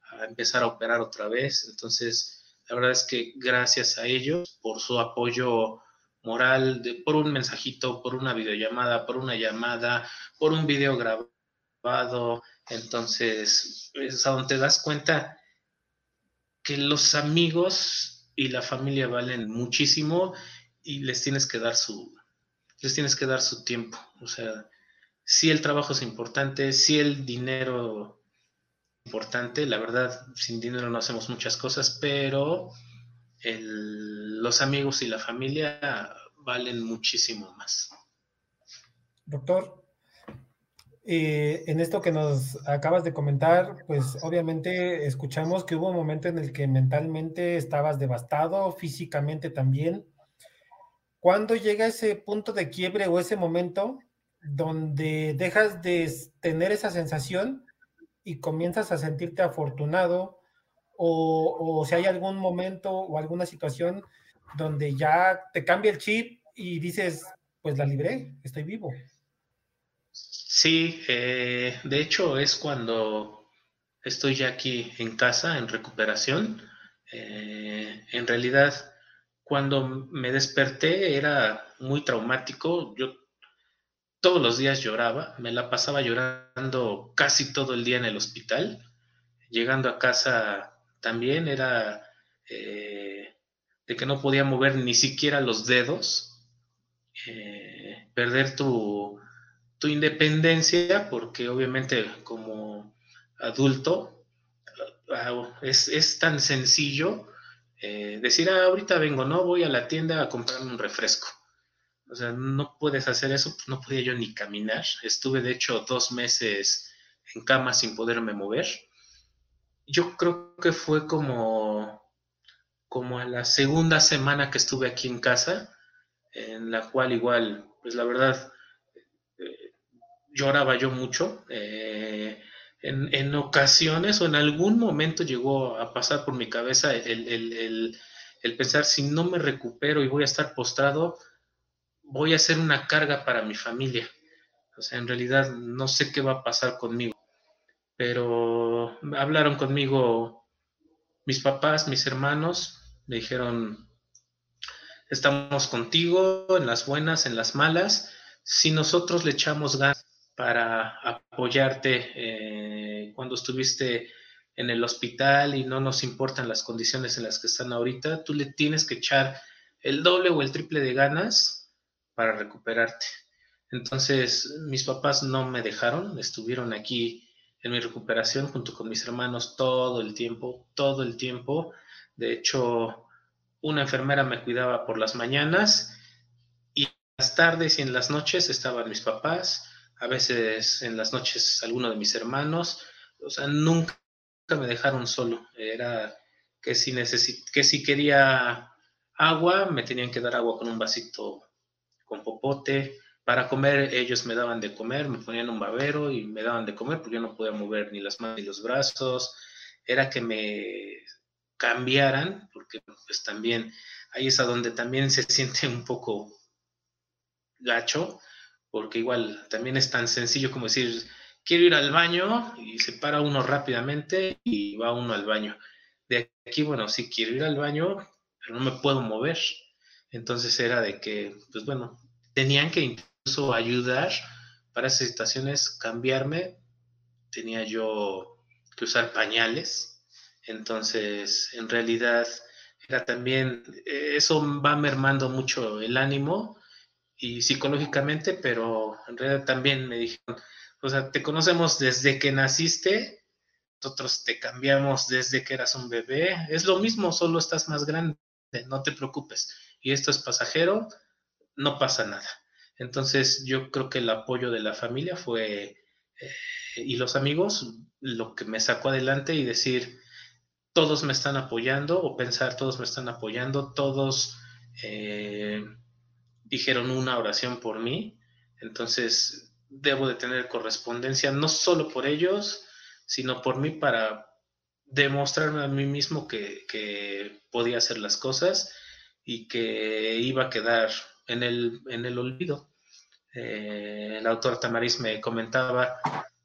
a empezar a operar otra vez. Entonces, la verdad es que gracias a ellos por su apoyo moral, por un mensajito, por una videollamada, por una llamada, por un video grabado, Entonces, es a donde te das cuenta que los amigos y la familia valen muchísimo y les tienes que dar su, les tienes que dar su tiempo. O sea, si el trabajo es importante, si el dinero es importante, la verdad, sin dinero no hacemos muchas cosas, pero los amigos y la familia valen muchísimo más. Doctor, eh, en esto que nos acabas de comentar, pues obviamente escuchamos que hubo un momento en el que mentalmente estabas devastado, físicamente también. ¿Cuándo llega ese punto de quiebre o ese momento donde dejas de tener esa sensación y comienzas a sentirte afortunado? O, o si hay algún momento o alguna situación donde ya te cambia el chip y dices, pues la libré, estoy vivo. Sí, eh, de hecho es cuando estoy ya aquí en casa, en recuperación. Eh, en realidad, cuando me desperté era muy traumático. Yo todos los días lloraba, me la pasaba llorando casi todo el día en el hospital. Llegando a casa también era eh, de que no podía mover ni siquiera los dedos, perder tu tu independencia, porque obviamente como adulto ah, es, tan sencillo eh, decir, ah, ahorita vengo, no voy a la tienda a comprarme un refresco. O sea, no puedes hacer eso, no podía yo ni caminar. Estuve de hecho dos meses en cama sin poderme mover. Yo creo que fue como, como a la segunda semana que estuve aquí en casa, en la cual igual, pues la verdad, lloraba yo mucho. Eh, en, ocasiones o en algún momento llegó a pasar por mi cabeza el, pensar, si no me recupero y voy a estar postrado, voy a ser una carga para mi familia. O sea, en realidad no sé qué va a pasar conmigo. Pero hablaron conmigo mis papás, mis hermanos, me dijeron, estamos contigo en las buenas, en las malas. Si nosotros le echamos ganas para apoyarte eh, cuando estuviste en el hospital y no nos importan las condiciones en las que están ahorita, tú le tienes que echar el doble o el triple de ganas para recuperarte. Entonces, mis papás no me dejaron, estuvieron aquí en mi recuperación junto con mis hermanos todo el tiempo, todo el tiempo. De hecho, una enfermera me cuidaba por las mañanas y las tardes y en las noches estaban mis papás, a veces en las noches alguno de mis hermanos, o sea, nunca me dejaron solo, era que si, que si quería agua, me tenían que dar agua con un vasito con popote, para comer ellos me daban de comer, me ponían un babero y me daban de comer porque yo no podía mover ni las manos ni los brazos, era que me cambiaran, porque pues también ahí es a donde también se siente un poco gacho, porque igual también es tan sencillo como decir, quiero ir al baño y se para uno rápidamente y va uno al baño. De aquí, bueno, sí quiero ir al baño, pero no me puedo mover. Entonces era de que, pues bueno, tenían que incluso ayudar para esas situaciones, cambiarme. Tenía yo que usar pañales. Entonces, en realidad, era también, eso va mermando mucho el ánimo y psicológicamente, pero en realidad también me dijeron, o sea, te conocemos desde que naciste, nosotros te cambiamos desde que eras un bebé, es lo mismo, solo estás más grande, no te preocupes. Y esto es pasajero, no pasa nada. Entonces yo creo que el apoyo de la familia fue, eh, y los amigos, lo que me sacó adelante y decir, todos me están apoyando, o pensar, todos me están apoyando, todos... Eh, dijeron una oración por mí, entonces debo de tener correspondencia no solo por ellos, sino por mí para demostrarme a mí mismo que, podía hacer las cosas y que iba a quedar en el, en el olvido. Eh, el autor Tamariz me comentaba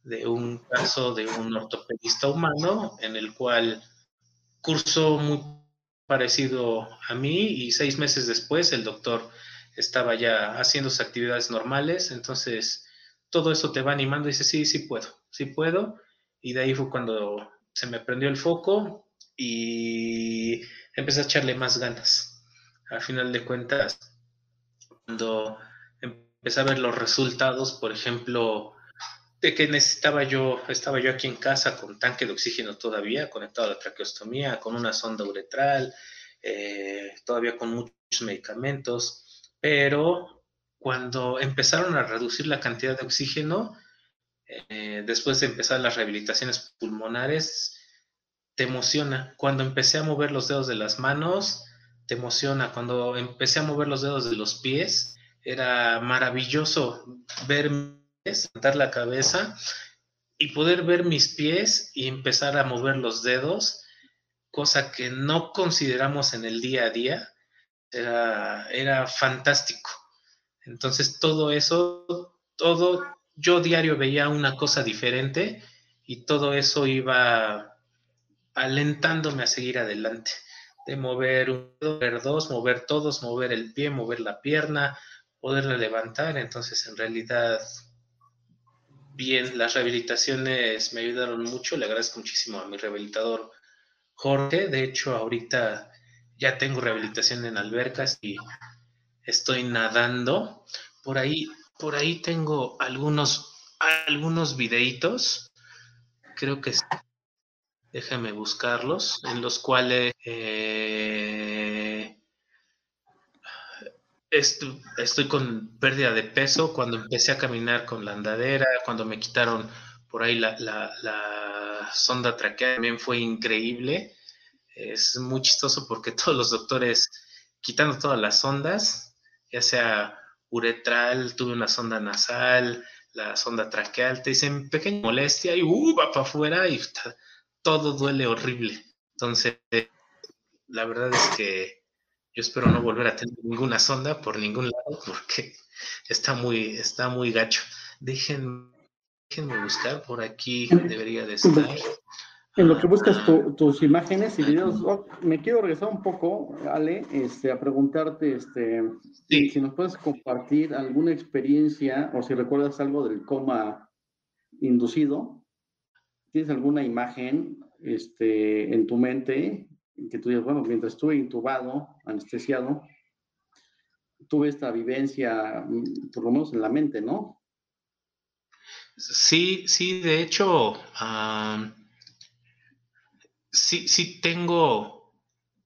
de un caso de un ortopedista humano en el cual cursó muy parecido a mí y seis meses después el doctor estaba ya haciendo sus actividades normales, entonces todo eso te va animando y sí, sí puedo, sí puedo, y de ahí fue cuando se me prendió el foco y empecé a echarle más ganas. Al final de cuentas, cuando empecé a ver los resultados, por ejemplo, de que necesitaba yo, estaba yo aquí en casa con tanque de oxígeno todavía, conectado a la traqueostomía, con una sonda uretral, eh, todavía con muchos medicamentos, pero cuando empezaron a reducir la cantidad de oxígeno, eh, después de empezar las rehabilitaciones pulmonares, te emociona. Cuando empecé a mover los dedos de las manos, te emociona. Cuando empecé a mover los dedos de los pies, era maravilloso ver sentar la cabeza y poder ver mis pies y empezar a mover los dedos, cosa que no consideramos en el día a día, era, era fantástico. Entonces todo eso, todo, yo diario veía una cosa diferente y todo eso iba alentándome a seguir adelante, de mover un, mover dos, mover todos, mover el pie, mover la pierna, poderla levantar. Entonces, en realidad, bien, las rehabilitaciones me ayudaron mucho. Le agradezco muchísimo a mi rehabilitador Jorge. De hecho, ahorita ya tengo rehabilitación en albercas y estoy nadando. Por ahí, por ahí tengo algunos, algunos videitos. Creo que déjame buscarlos, en los cuales eh, estoy, con pérdida de peso cuando empecé a caminar con la andadera, cuando me quitaron por ahí la, la sonda traqueal, también fue increíble. Es muy chistoso porque todos los doctores, quitando todas las sondas, ya sea uretral, tuve una sonda nasal, la sonda traqueal, te dicen pequeña molestia y uh, va para afuera y todo duele horrible. Entonces, la verdad es que yo espero no volver a tener ninguna sonda por ningún lado porque está muy, está muy gacho. Déjenme, buscar por aquí, debería de estar. En lo que buscas tus imágenes y videos, oh, me quiero regresar un poco, Ale, este, a preguntarte este, si nos puedes compartir alguna experiencia o si recuerdas algo del coma inducido. ¿Tienes alguna imagen este, en tu mente que tú digas, bueno, mientras estuve intubado, anestesiado, tuve esta vivencia, mm, por lo menos en la mente, ¿no? Sí, sí, de hecho, sí, sí tengo,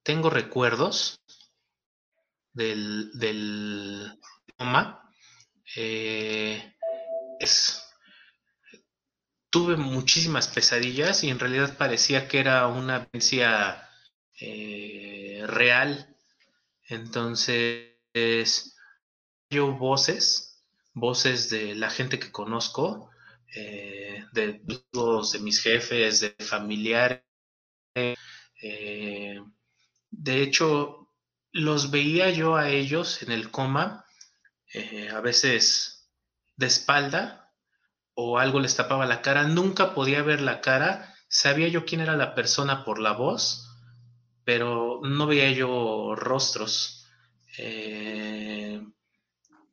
tengo recuerdos del, del coma. Eh, tuve muchísimas pesadillas y en realidad parecía que era una vivencia eh, real. Entonces, yo voces, voces de la gente que conozco, eh, de, de mis jefes, de familiares, eh, de hecho, los veía yo a ellos en el coma, a veces de espalda o algo les tapaba la cara. Nunca podía ver la cara. Sabía yo quién era la persona por la voz, pero no veía yo rostros. Eh,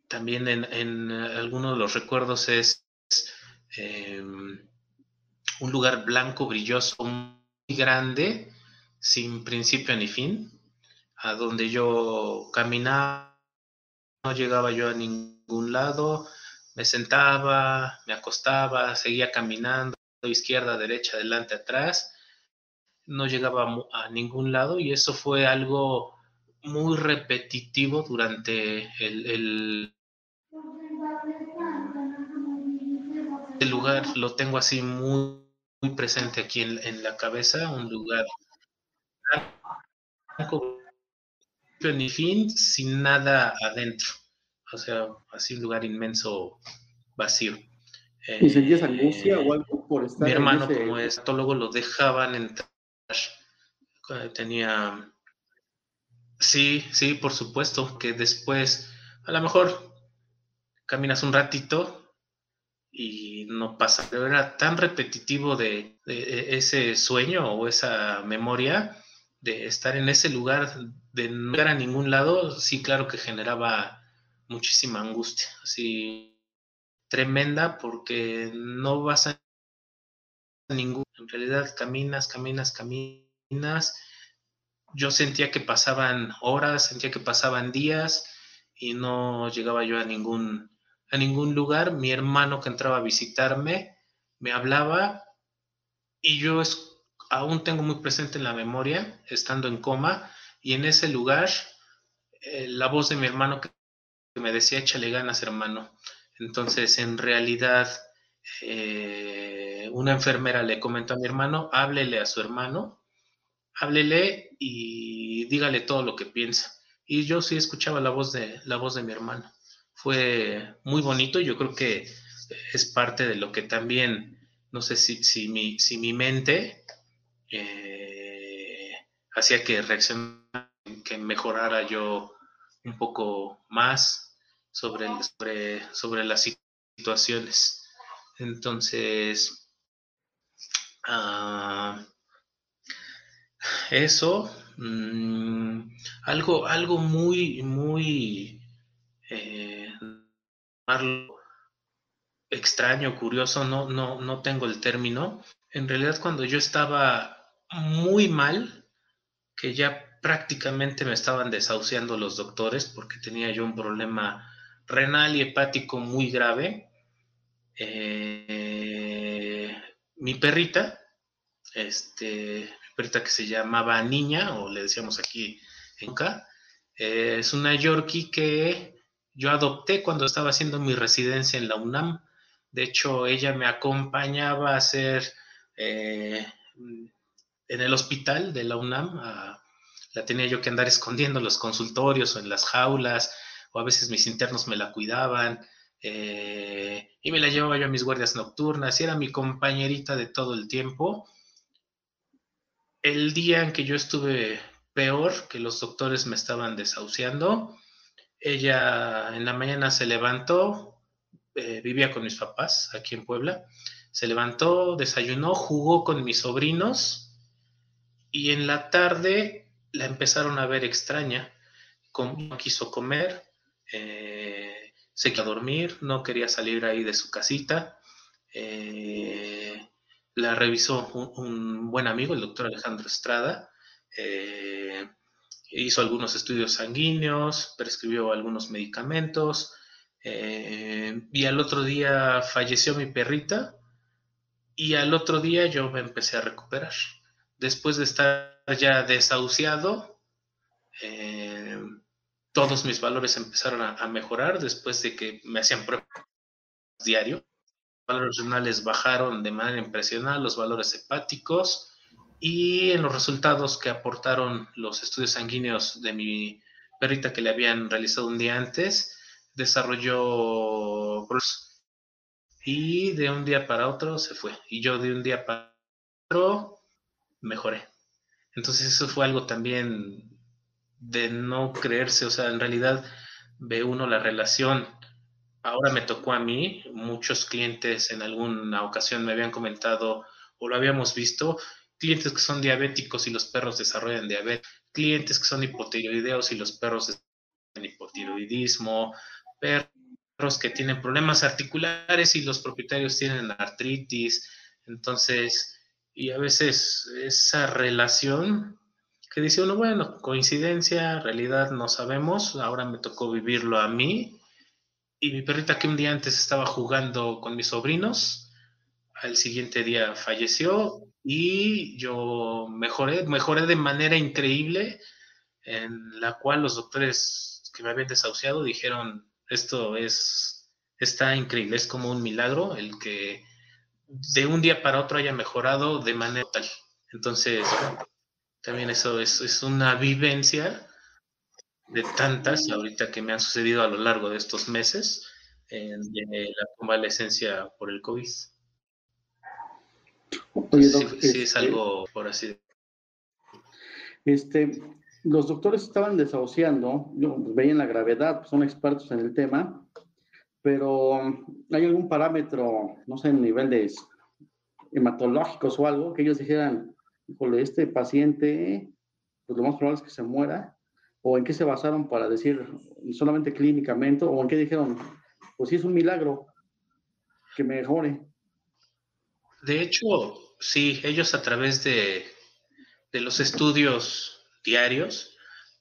también en, algunos de los recuerdos es un lugar blanco, brilloso, grande, sin principio ni fin, a donde yo caminaba, no llegaba yo a ningún lado, me sentaba, me acostaba, seguía caminando, izquierda, derecha, adelante, atrás, no llegaba a ningún lado y eso fue algo muy repetitivo durante el, el, el lugar, lo tengo así muy muy presente aquí en, la cabeza, un lugar ni fin, sin nada adentro. O sea, así un lugar inmenso, vacío. ¿Y sentías angustia o algo por estar Mi hermano, como es lo dejaban entrar. Tenía. Sí, sí, por supuesto, que después, a lo mejor caminas un ratito y no pasa. Pero era tan repetitivo de, ese sueño o esa memoria de estar en ese lugar, de no ir a ningún lado, sí, claro que generaba muchísima angustia, así tremenda, porque no vas a ningún. En realidad caminas, caminas, caminas. Yo sentía que pasaban horas, sentía que pasaban días y no llegaba yo a ningún, a ningún lugar. Mi hermano que entraba a visitarme me hablaba y yo aún tengo muy presente en la memoria, estando en coma, y en ese lugar eh, la voz de mi hermano que me decía, échale ganas, hermano. Entonces, en realidad, eh, una enfermera le comentó a mi hermano, háblele a su hermano, háblele y dígale todo lo que piensa. Y yo sí escuchaba la voz de, la voz de mi hermano. Fue muy bonito, yo creo que es parte de lo que también, no sé si, si, mi, si mi mente eh, hacía que reaccionara, que mejorara yo un poco más sobre, sobre, sobre las situaciones. Entonces, ah, eso, mm, algo, algo muy, muy eh, extraño, curioso, no, no, no tengo el término. En realidad, cuando yo estaba muy mal, que ya prácticamente me estaban desahuciando los doctores porque tenía yo un problema renal y hepático muy grave. Eh, mi perrita, este, mi perrita que se llamaba Niña, o le decíamos aquí en K, es una Yorkie que yo adopté cuando estaba haciendo mi residencia en la UNAM. De hecho, ella me acompañaba a hacer eh, en el hospital de la UNAM la tenía yo que andar escondiendo en los consultorios o en las jaulas, o a veces mis internos me la cuidaban, eh, y me la llevaba yo a mis guardias nocturnas, y era mi compañerita de todo el tiempo. El día en que yo estuve peor, que los doctores me estaban desahuciando, ella en la mañana se levantó, eh, vivía con mis papás aquí en Puebla, se levantó, desayunó, jugó con mis sobrinos y en la tarde la empezaron a ver extraña, no quiso comer, eh, se quedó a dormir, no quería salir ahí de su casita. Eh, la revisó un, buen amigo, el doctor Alejandro Estrada. Eh, hizo algunos estudios sanguíneos, prescribió algunos medicamentos. y al otro día falleció mi perrita. Y al otro día yo me empecé a recuperar. Después de estar ya desahuciado, eh, todos mis valores empezaron a, mejorar después de que me hacían pruebas diario. Los valores renales bajaron de manera impresionante, los valores hepáticos y en los resultados que aportaron los estudios sanguíneos de mi perrita que le habían realizado un día antes, desarrolló y de un día para otro se fue. Y yo de un día para otro mejoré. Entonces eso fue algo también de no creerse, o sea, en realidad ve uno la relación. Ahora me tocó a mí, muchos clientes en alguna ocasión me habían comentado o lo habíamos visto, clientes que son diabéticos y los perros desarrollan diabetes, clientes que son hipotiroideos y los perros desarrollan hipotiroidismo, perros que tienen problemas articulares y los propietarios tienen artritis. Entonces, y a veces esa relación que dice uno, bueno, coincidencia, realidad no sabemos, ahora me tocó vivirlo a mí. Y mi perrita que un día antes estaba jugando con mis sobrinos, al siguiente día falleció y yo mejoré, mejoré de manera increíble, en la cual los doctores que me habían desahuciado dijeron, esto es, está increíble, es como un milagro el que de un día para otro haya mejorado de manera total. Entonces, también eso es, una vivencia de tantas ahorita que me han sucedido a lo largo de estos meses en, la convalescencia por el COVID. sí, es este, algo por así Este, los doctores estaban desahuciando, pues, veían la gravedad, pues, son expertos en el tema, pero um, ¿hay algún parámetro, no sé, en nivel de hematológicos o algo, que ellos dijeran, híjole, este paciente, pues lo más probable es que se muera? ¿O en qué se basaron para decir solamente clínicamente? ¿O en qué dijeron, pues sí es un milagro que mejore? De hecho, sí, ellos a través de, de los estudios diarios,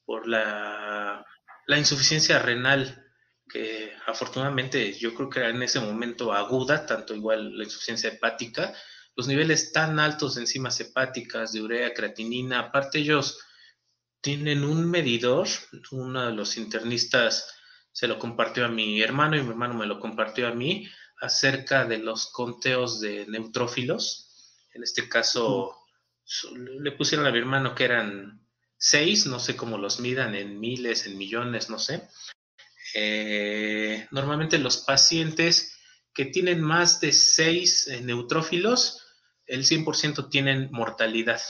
por la, la, insuficiencia renal, que afortunadamente yo creo que era en ese momento aguda, tanto igual la insuficiencia hepática, los niveles tan altos de enzimas hepáticas, de urea, creatinina, aparte ellos tienen un medidor, uno de los internistas se lo compartió a mi hermano y mi hermano me lo compartió a mí acerca de los conteos de neutrófilos. En este caso, le pusieron a mi hermano que eran seis, no sé cómo los midan, en miles, en millones, no sé. Eh, normalmente los pacientes que tienen más de seis eh, neutrófilos, el 100% tienen mortalidad.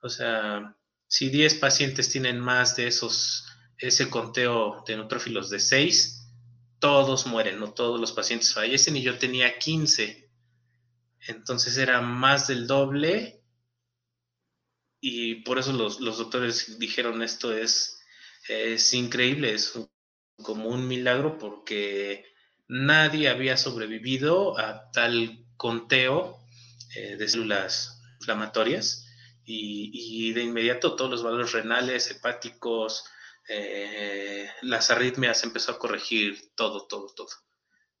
O sea, si 10 pacientes tienen más de esos, ese conteo de neutrófilos de 6, todos mueren, no todos los pacientes fallecen y yo tenía 15. Entonces era más del doble y por eso los, doctores dijeron esto es, es increíble, es como un milagro porque nadie había sobrevivido a tal conteo eh, de células inflamatorias y, de inmediato todos los valores renales, hepáticos, eh, las arritmias empezó a corregir todo, todo, todo.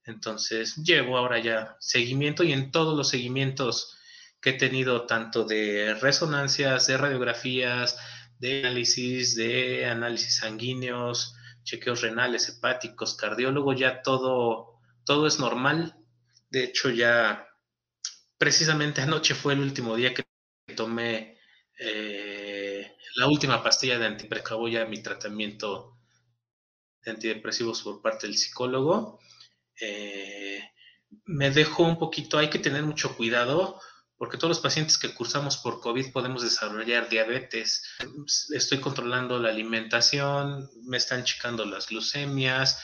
Entonces llevo ahora ya seguimiento y en todos los seguimientos que he tenido, tanto de resonancias, de radiografías, de análisis, de análisis sanguíneos, chequeos renales, hepáticos, cardiólogo, ya todo, todo es normal. De hecho, ya precisamente anoche fue el último día que tomé eh, la última pastilla de antiprecaboya ya mi tratamiento de antidepresivos por parte del psicólogo. Eh, me dejó un poquito, hay que tener mucho cuidado porque todos los pacientes que cursamos por COVID podemos desarrollar diabetes. Estoy controlando la alimentación, me están checando las glucemias.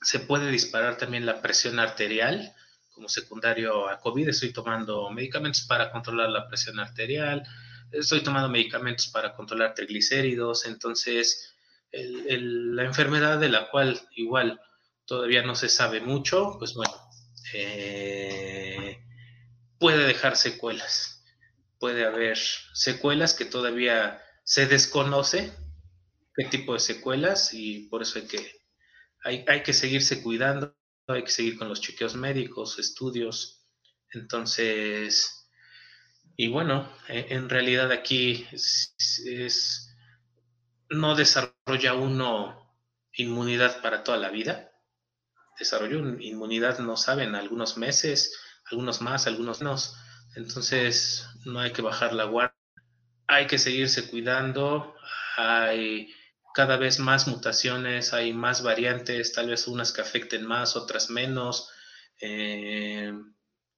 Se puede disparar también la presión arterial como secundario a COVID. Estoy tomando medicamentos para controlar la presión arterial, estoy tomando medicamentos para controlar triglicéridos. Entonces, la enfermedad de la cual igual todavía no se sabe mucho, pues bueno, eh, puede dejar secuelas. Puede haber secuelas que todavía se desconoce qué tipo de secuelas y por eso hay que, hay, que seguirse cuidando, hay que seguir con los chequeos médicos, estudios. Entonces, y bueno, e, en realidad aquí no desarrolla uno inmunidad para toda la vida desarrollo inmunidad, no saben, algunos meses, algunos más, algunos menos. Entonces, no hay que bajar la guardia. Hay que seguirse cuidando. Hay cada vez más mutaciones, hay más variantes, tal vez unas que afecten más, otras menos. Eh,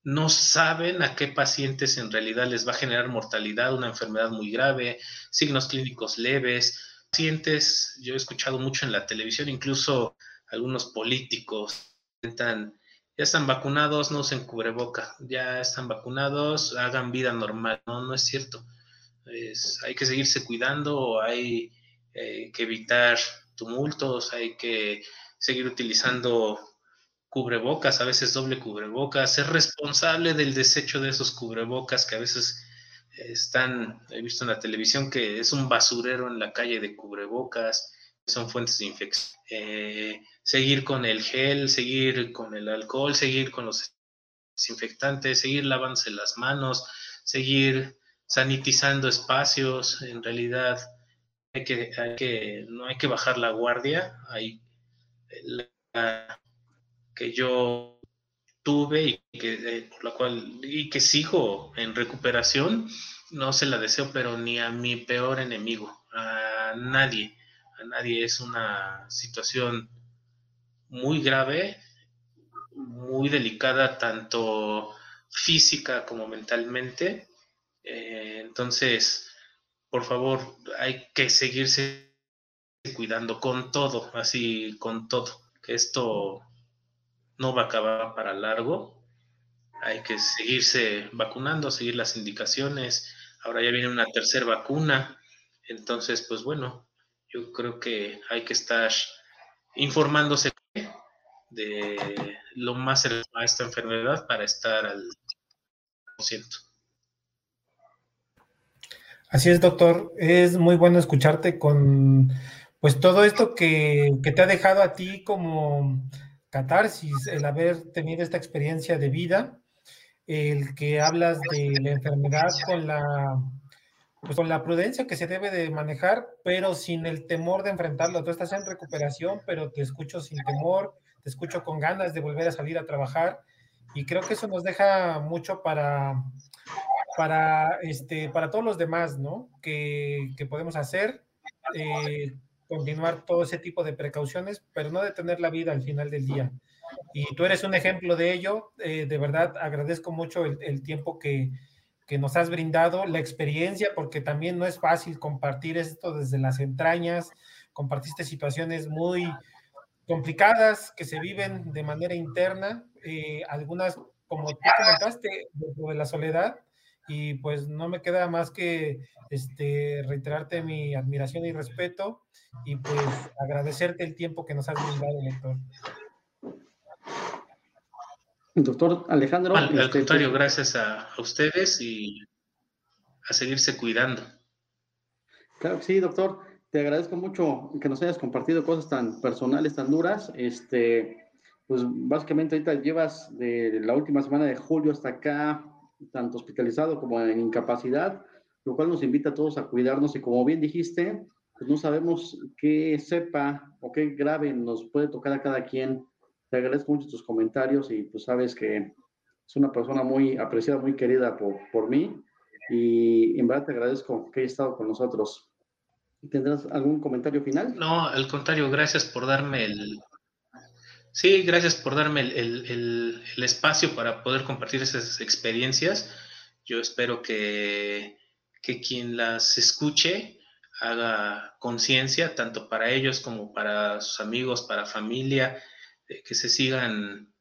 no saben a qué pacientes en realidad les va a generar mortalidad, una enfermedad muy grave, signos clínicos leves. Pacientes, yo he escuchado mucho en la televisión, incluso algunos políticos intentan, ya están vacunados, no usen cubreboca, ya están vacunados, hagan vida normal. No, no es cierto. hay que seguirse cuidando, hay eh, que evitar tumultos, hay que seguir utilizando cubrebocas, a veces doble cubrebocas, ser responsable del desecho de esos cubrebocas que a veces están, he visto en la televisión que es un basurero en la calle de cubrebocas, son fuentes de infección. Eh, seguir con el gel, seguir con el alcohol, seguir con los desinfectantes, seguir lavándose las manos, seguir sanitizando espacios. En realidad, hay que, que, no hay que bajar la guardia. Hay que yo tuve y que, eh, por la cual, y que sigo en recuperación, no se la deseo, pero ni a mi peor enemigo, a nadie, a nadie. Es una situación muy grave, muy delicada, tanto física como mentalmente. Eh, entonces, por favor, hay que seguirse cuidando con todo, así con todo, que esto no va a acabar para largo. Hay que seguirse vacunando, seguir las indicaciones. Ahora ya viene una tercera vacuna. Entonces, pues bueno, yo creo que hay que estar informándose de lo más cercano a esta enfermedad para estar al ciento. Así es, doctor. Es muy bueno escucharte con pues todo esto que, que, te ha dejado a ti como catarsis, el haber tenido esta experiencia de vida, el que hablas de la enfermedad con la pues con la prudencia que se debe de manejar, pero sin el temor de enfrentarlo. Tú estás en recuperación, pero te escucho sin temor, te escucho con ganas de volver a salir a trabajar y creo que eso nos deja mucho para, para, este, para todos los demás, ¿no? Que, que podemos hacer, eh, continuar todo ese tipo de precauciones, pero no detener la vida al final del día. Y tú eres un ejemplo de ello. Eh, de verdad, agradezco mucho el, el tiempo que, que nos has brindado, la experiencia, porque también no es fácil compartir esto desde las entrañas, compartiste situaciones muy complicadas que se viven de manera interna, eh, algunas, como tú comentaste, de la soledad, y pues no me queda más que este, reiterarte mi admiración y respeto y pues agradecerte el tiempo que nos has brindado, doctor. Doctor Alejandro. Al, este, contrario, pues, gracias a, ustedes y a seguirse cuidando. Claro que sí, doctor. Te agradezco mucho que nos hayas compartido cosas tan personales, tan duras. Este, pues básicamente ahorita llevas de la última semana de julio hasta acá, tanto hospitalizado como en incapacidad, lo cual nos invita a todos a cuidarnos y como bien dijiste, pues no sabemos qué sepa o qué grave nos puede tocar a cada quien te agradezco mucho tus comentarios y pues sabes que es una persona muy apreciada, muy querida por, por mí y en verdad te agradezco que hayas estado con nosotros. ¿Tendrás algún comentario final? No, al contrario, gracias por darme el... Sí, gracias por darme el, el, el, espacio para poder compartir esas experiencias. Yo espero que, que quien las escuche haga conciencia, tanto para ellos como para sus amigos, para familia, que se sigan,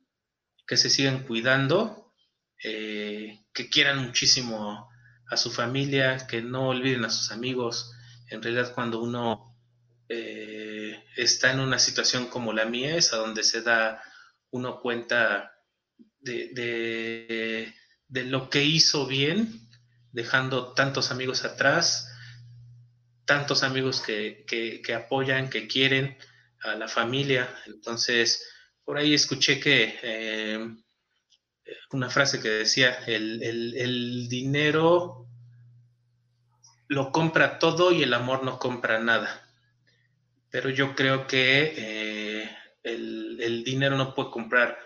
que se sigan cuidando, eh, que quieran muchísimo a su familia, que no olviden a sus amigos. En realidad cuando uno eh, está en una situación como la mía, es a donde se da uno cuenta de, de, lo que hizo bien, dejando tantos amigos atrás, tantos amigos que, que, que apoyan, que quieren a la familia. Entonces, por ahí escuché que eh, una frase que decía, el, dinero lo compra todo y el amor no compra nada. Pero yo creo que eh, el, el, dinero no puede comprar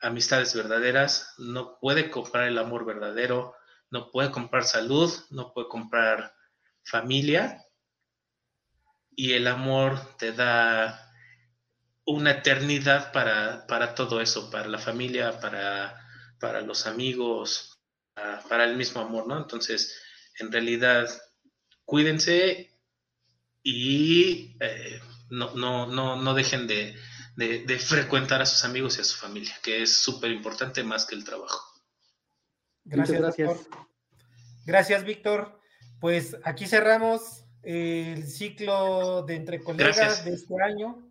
amistades verdaderas, no puede comprar el amor verdadero, no puede comprar salud, no puede comprar familia. Y el amor te da una eternidad para, para, todo eso, para la familia, para, para los amigos, para, el mismo amor, ¿no? Entonces, en realidad, cuídense y eh, no, no, no, no, dejen de, de, frecuentar a sus amigos y a su familia, que es súper importante más que el trabajo. Gracias, gracias. Gracias, Víctor. Pues aquí cerramos el ciclo de entre colegas de este año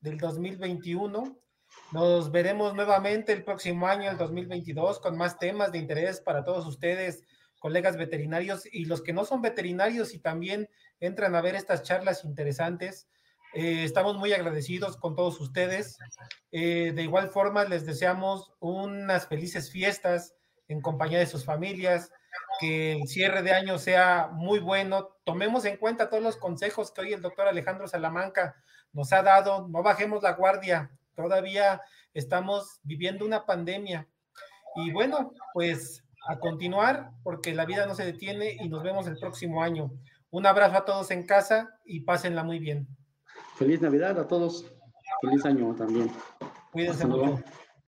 del 2021. Nos veremos nuevamente el próximo año, el 2022, con más temas de interés para todos ustedes, colegas veterinarios y los que no son veterinarios y también entran a ver estas charlas interesantes. Eh, estamos muy agradecidos con todos ustedes. Eh, de igual forma, les deseamos unas felices fiestas en compañía de sus familias, que el cierre de año sea muy bueno. Tomemos en cuenta todos los consejos que hoy el doctor Alejandro Salamanca nos ha dado, no bajemos la guardia, todavía estamos viviendo una pandemia. Y bueno, pues a continuar, porque la vida no se detiene y nos vemos el próximo año. Un abrazo a todos en casa y pásenla muy bien. Feliz Navidad a todos. Feliz año también. Cuídense mucho.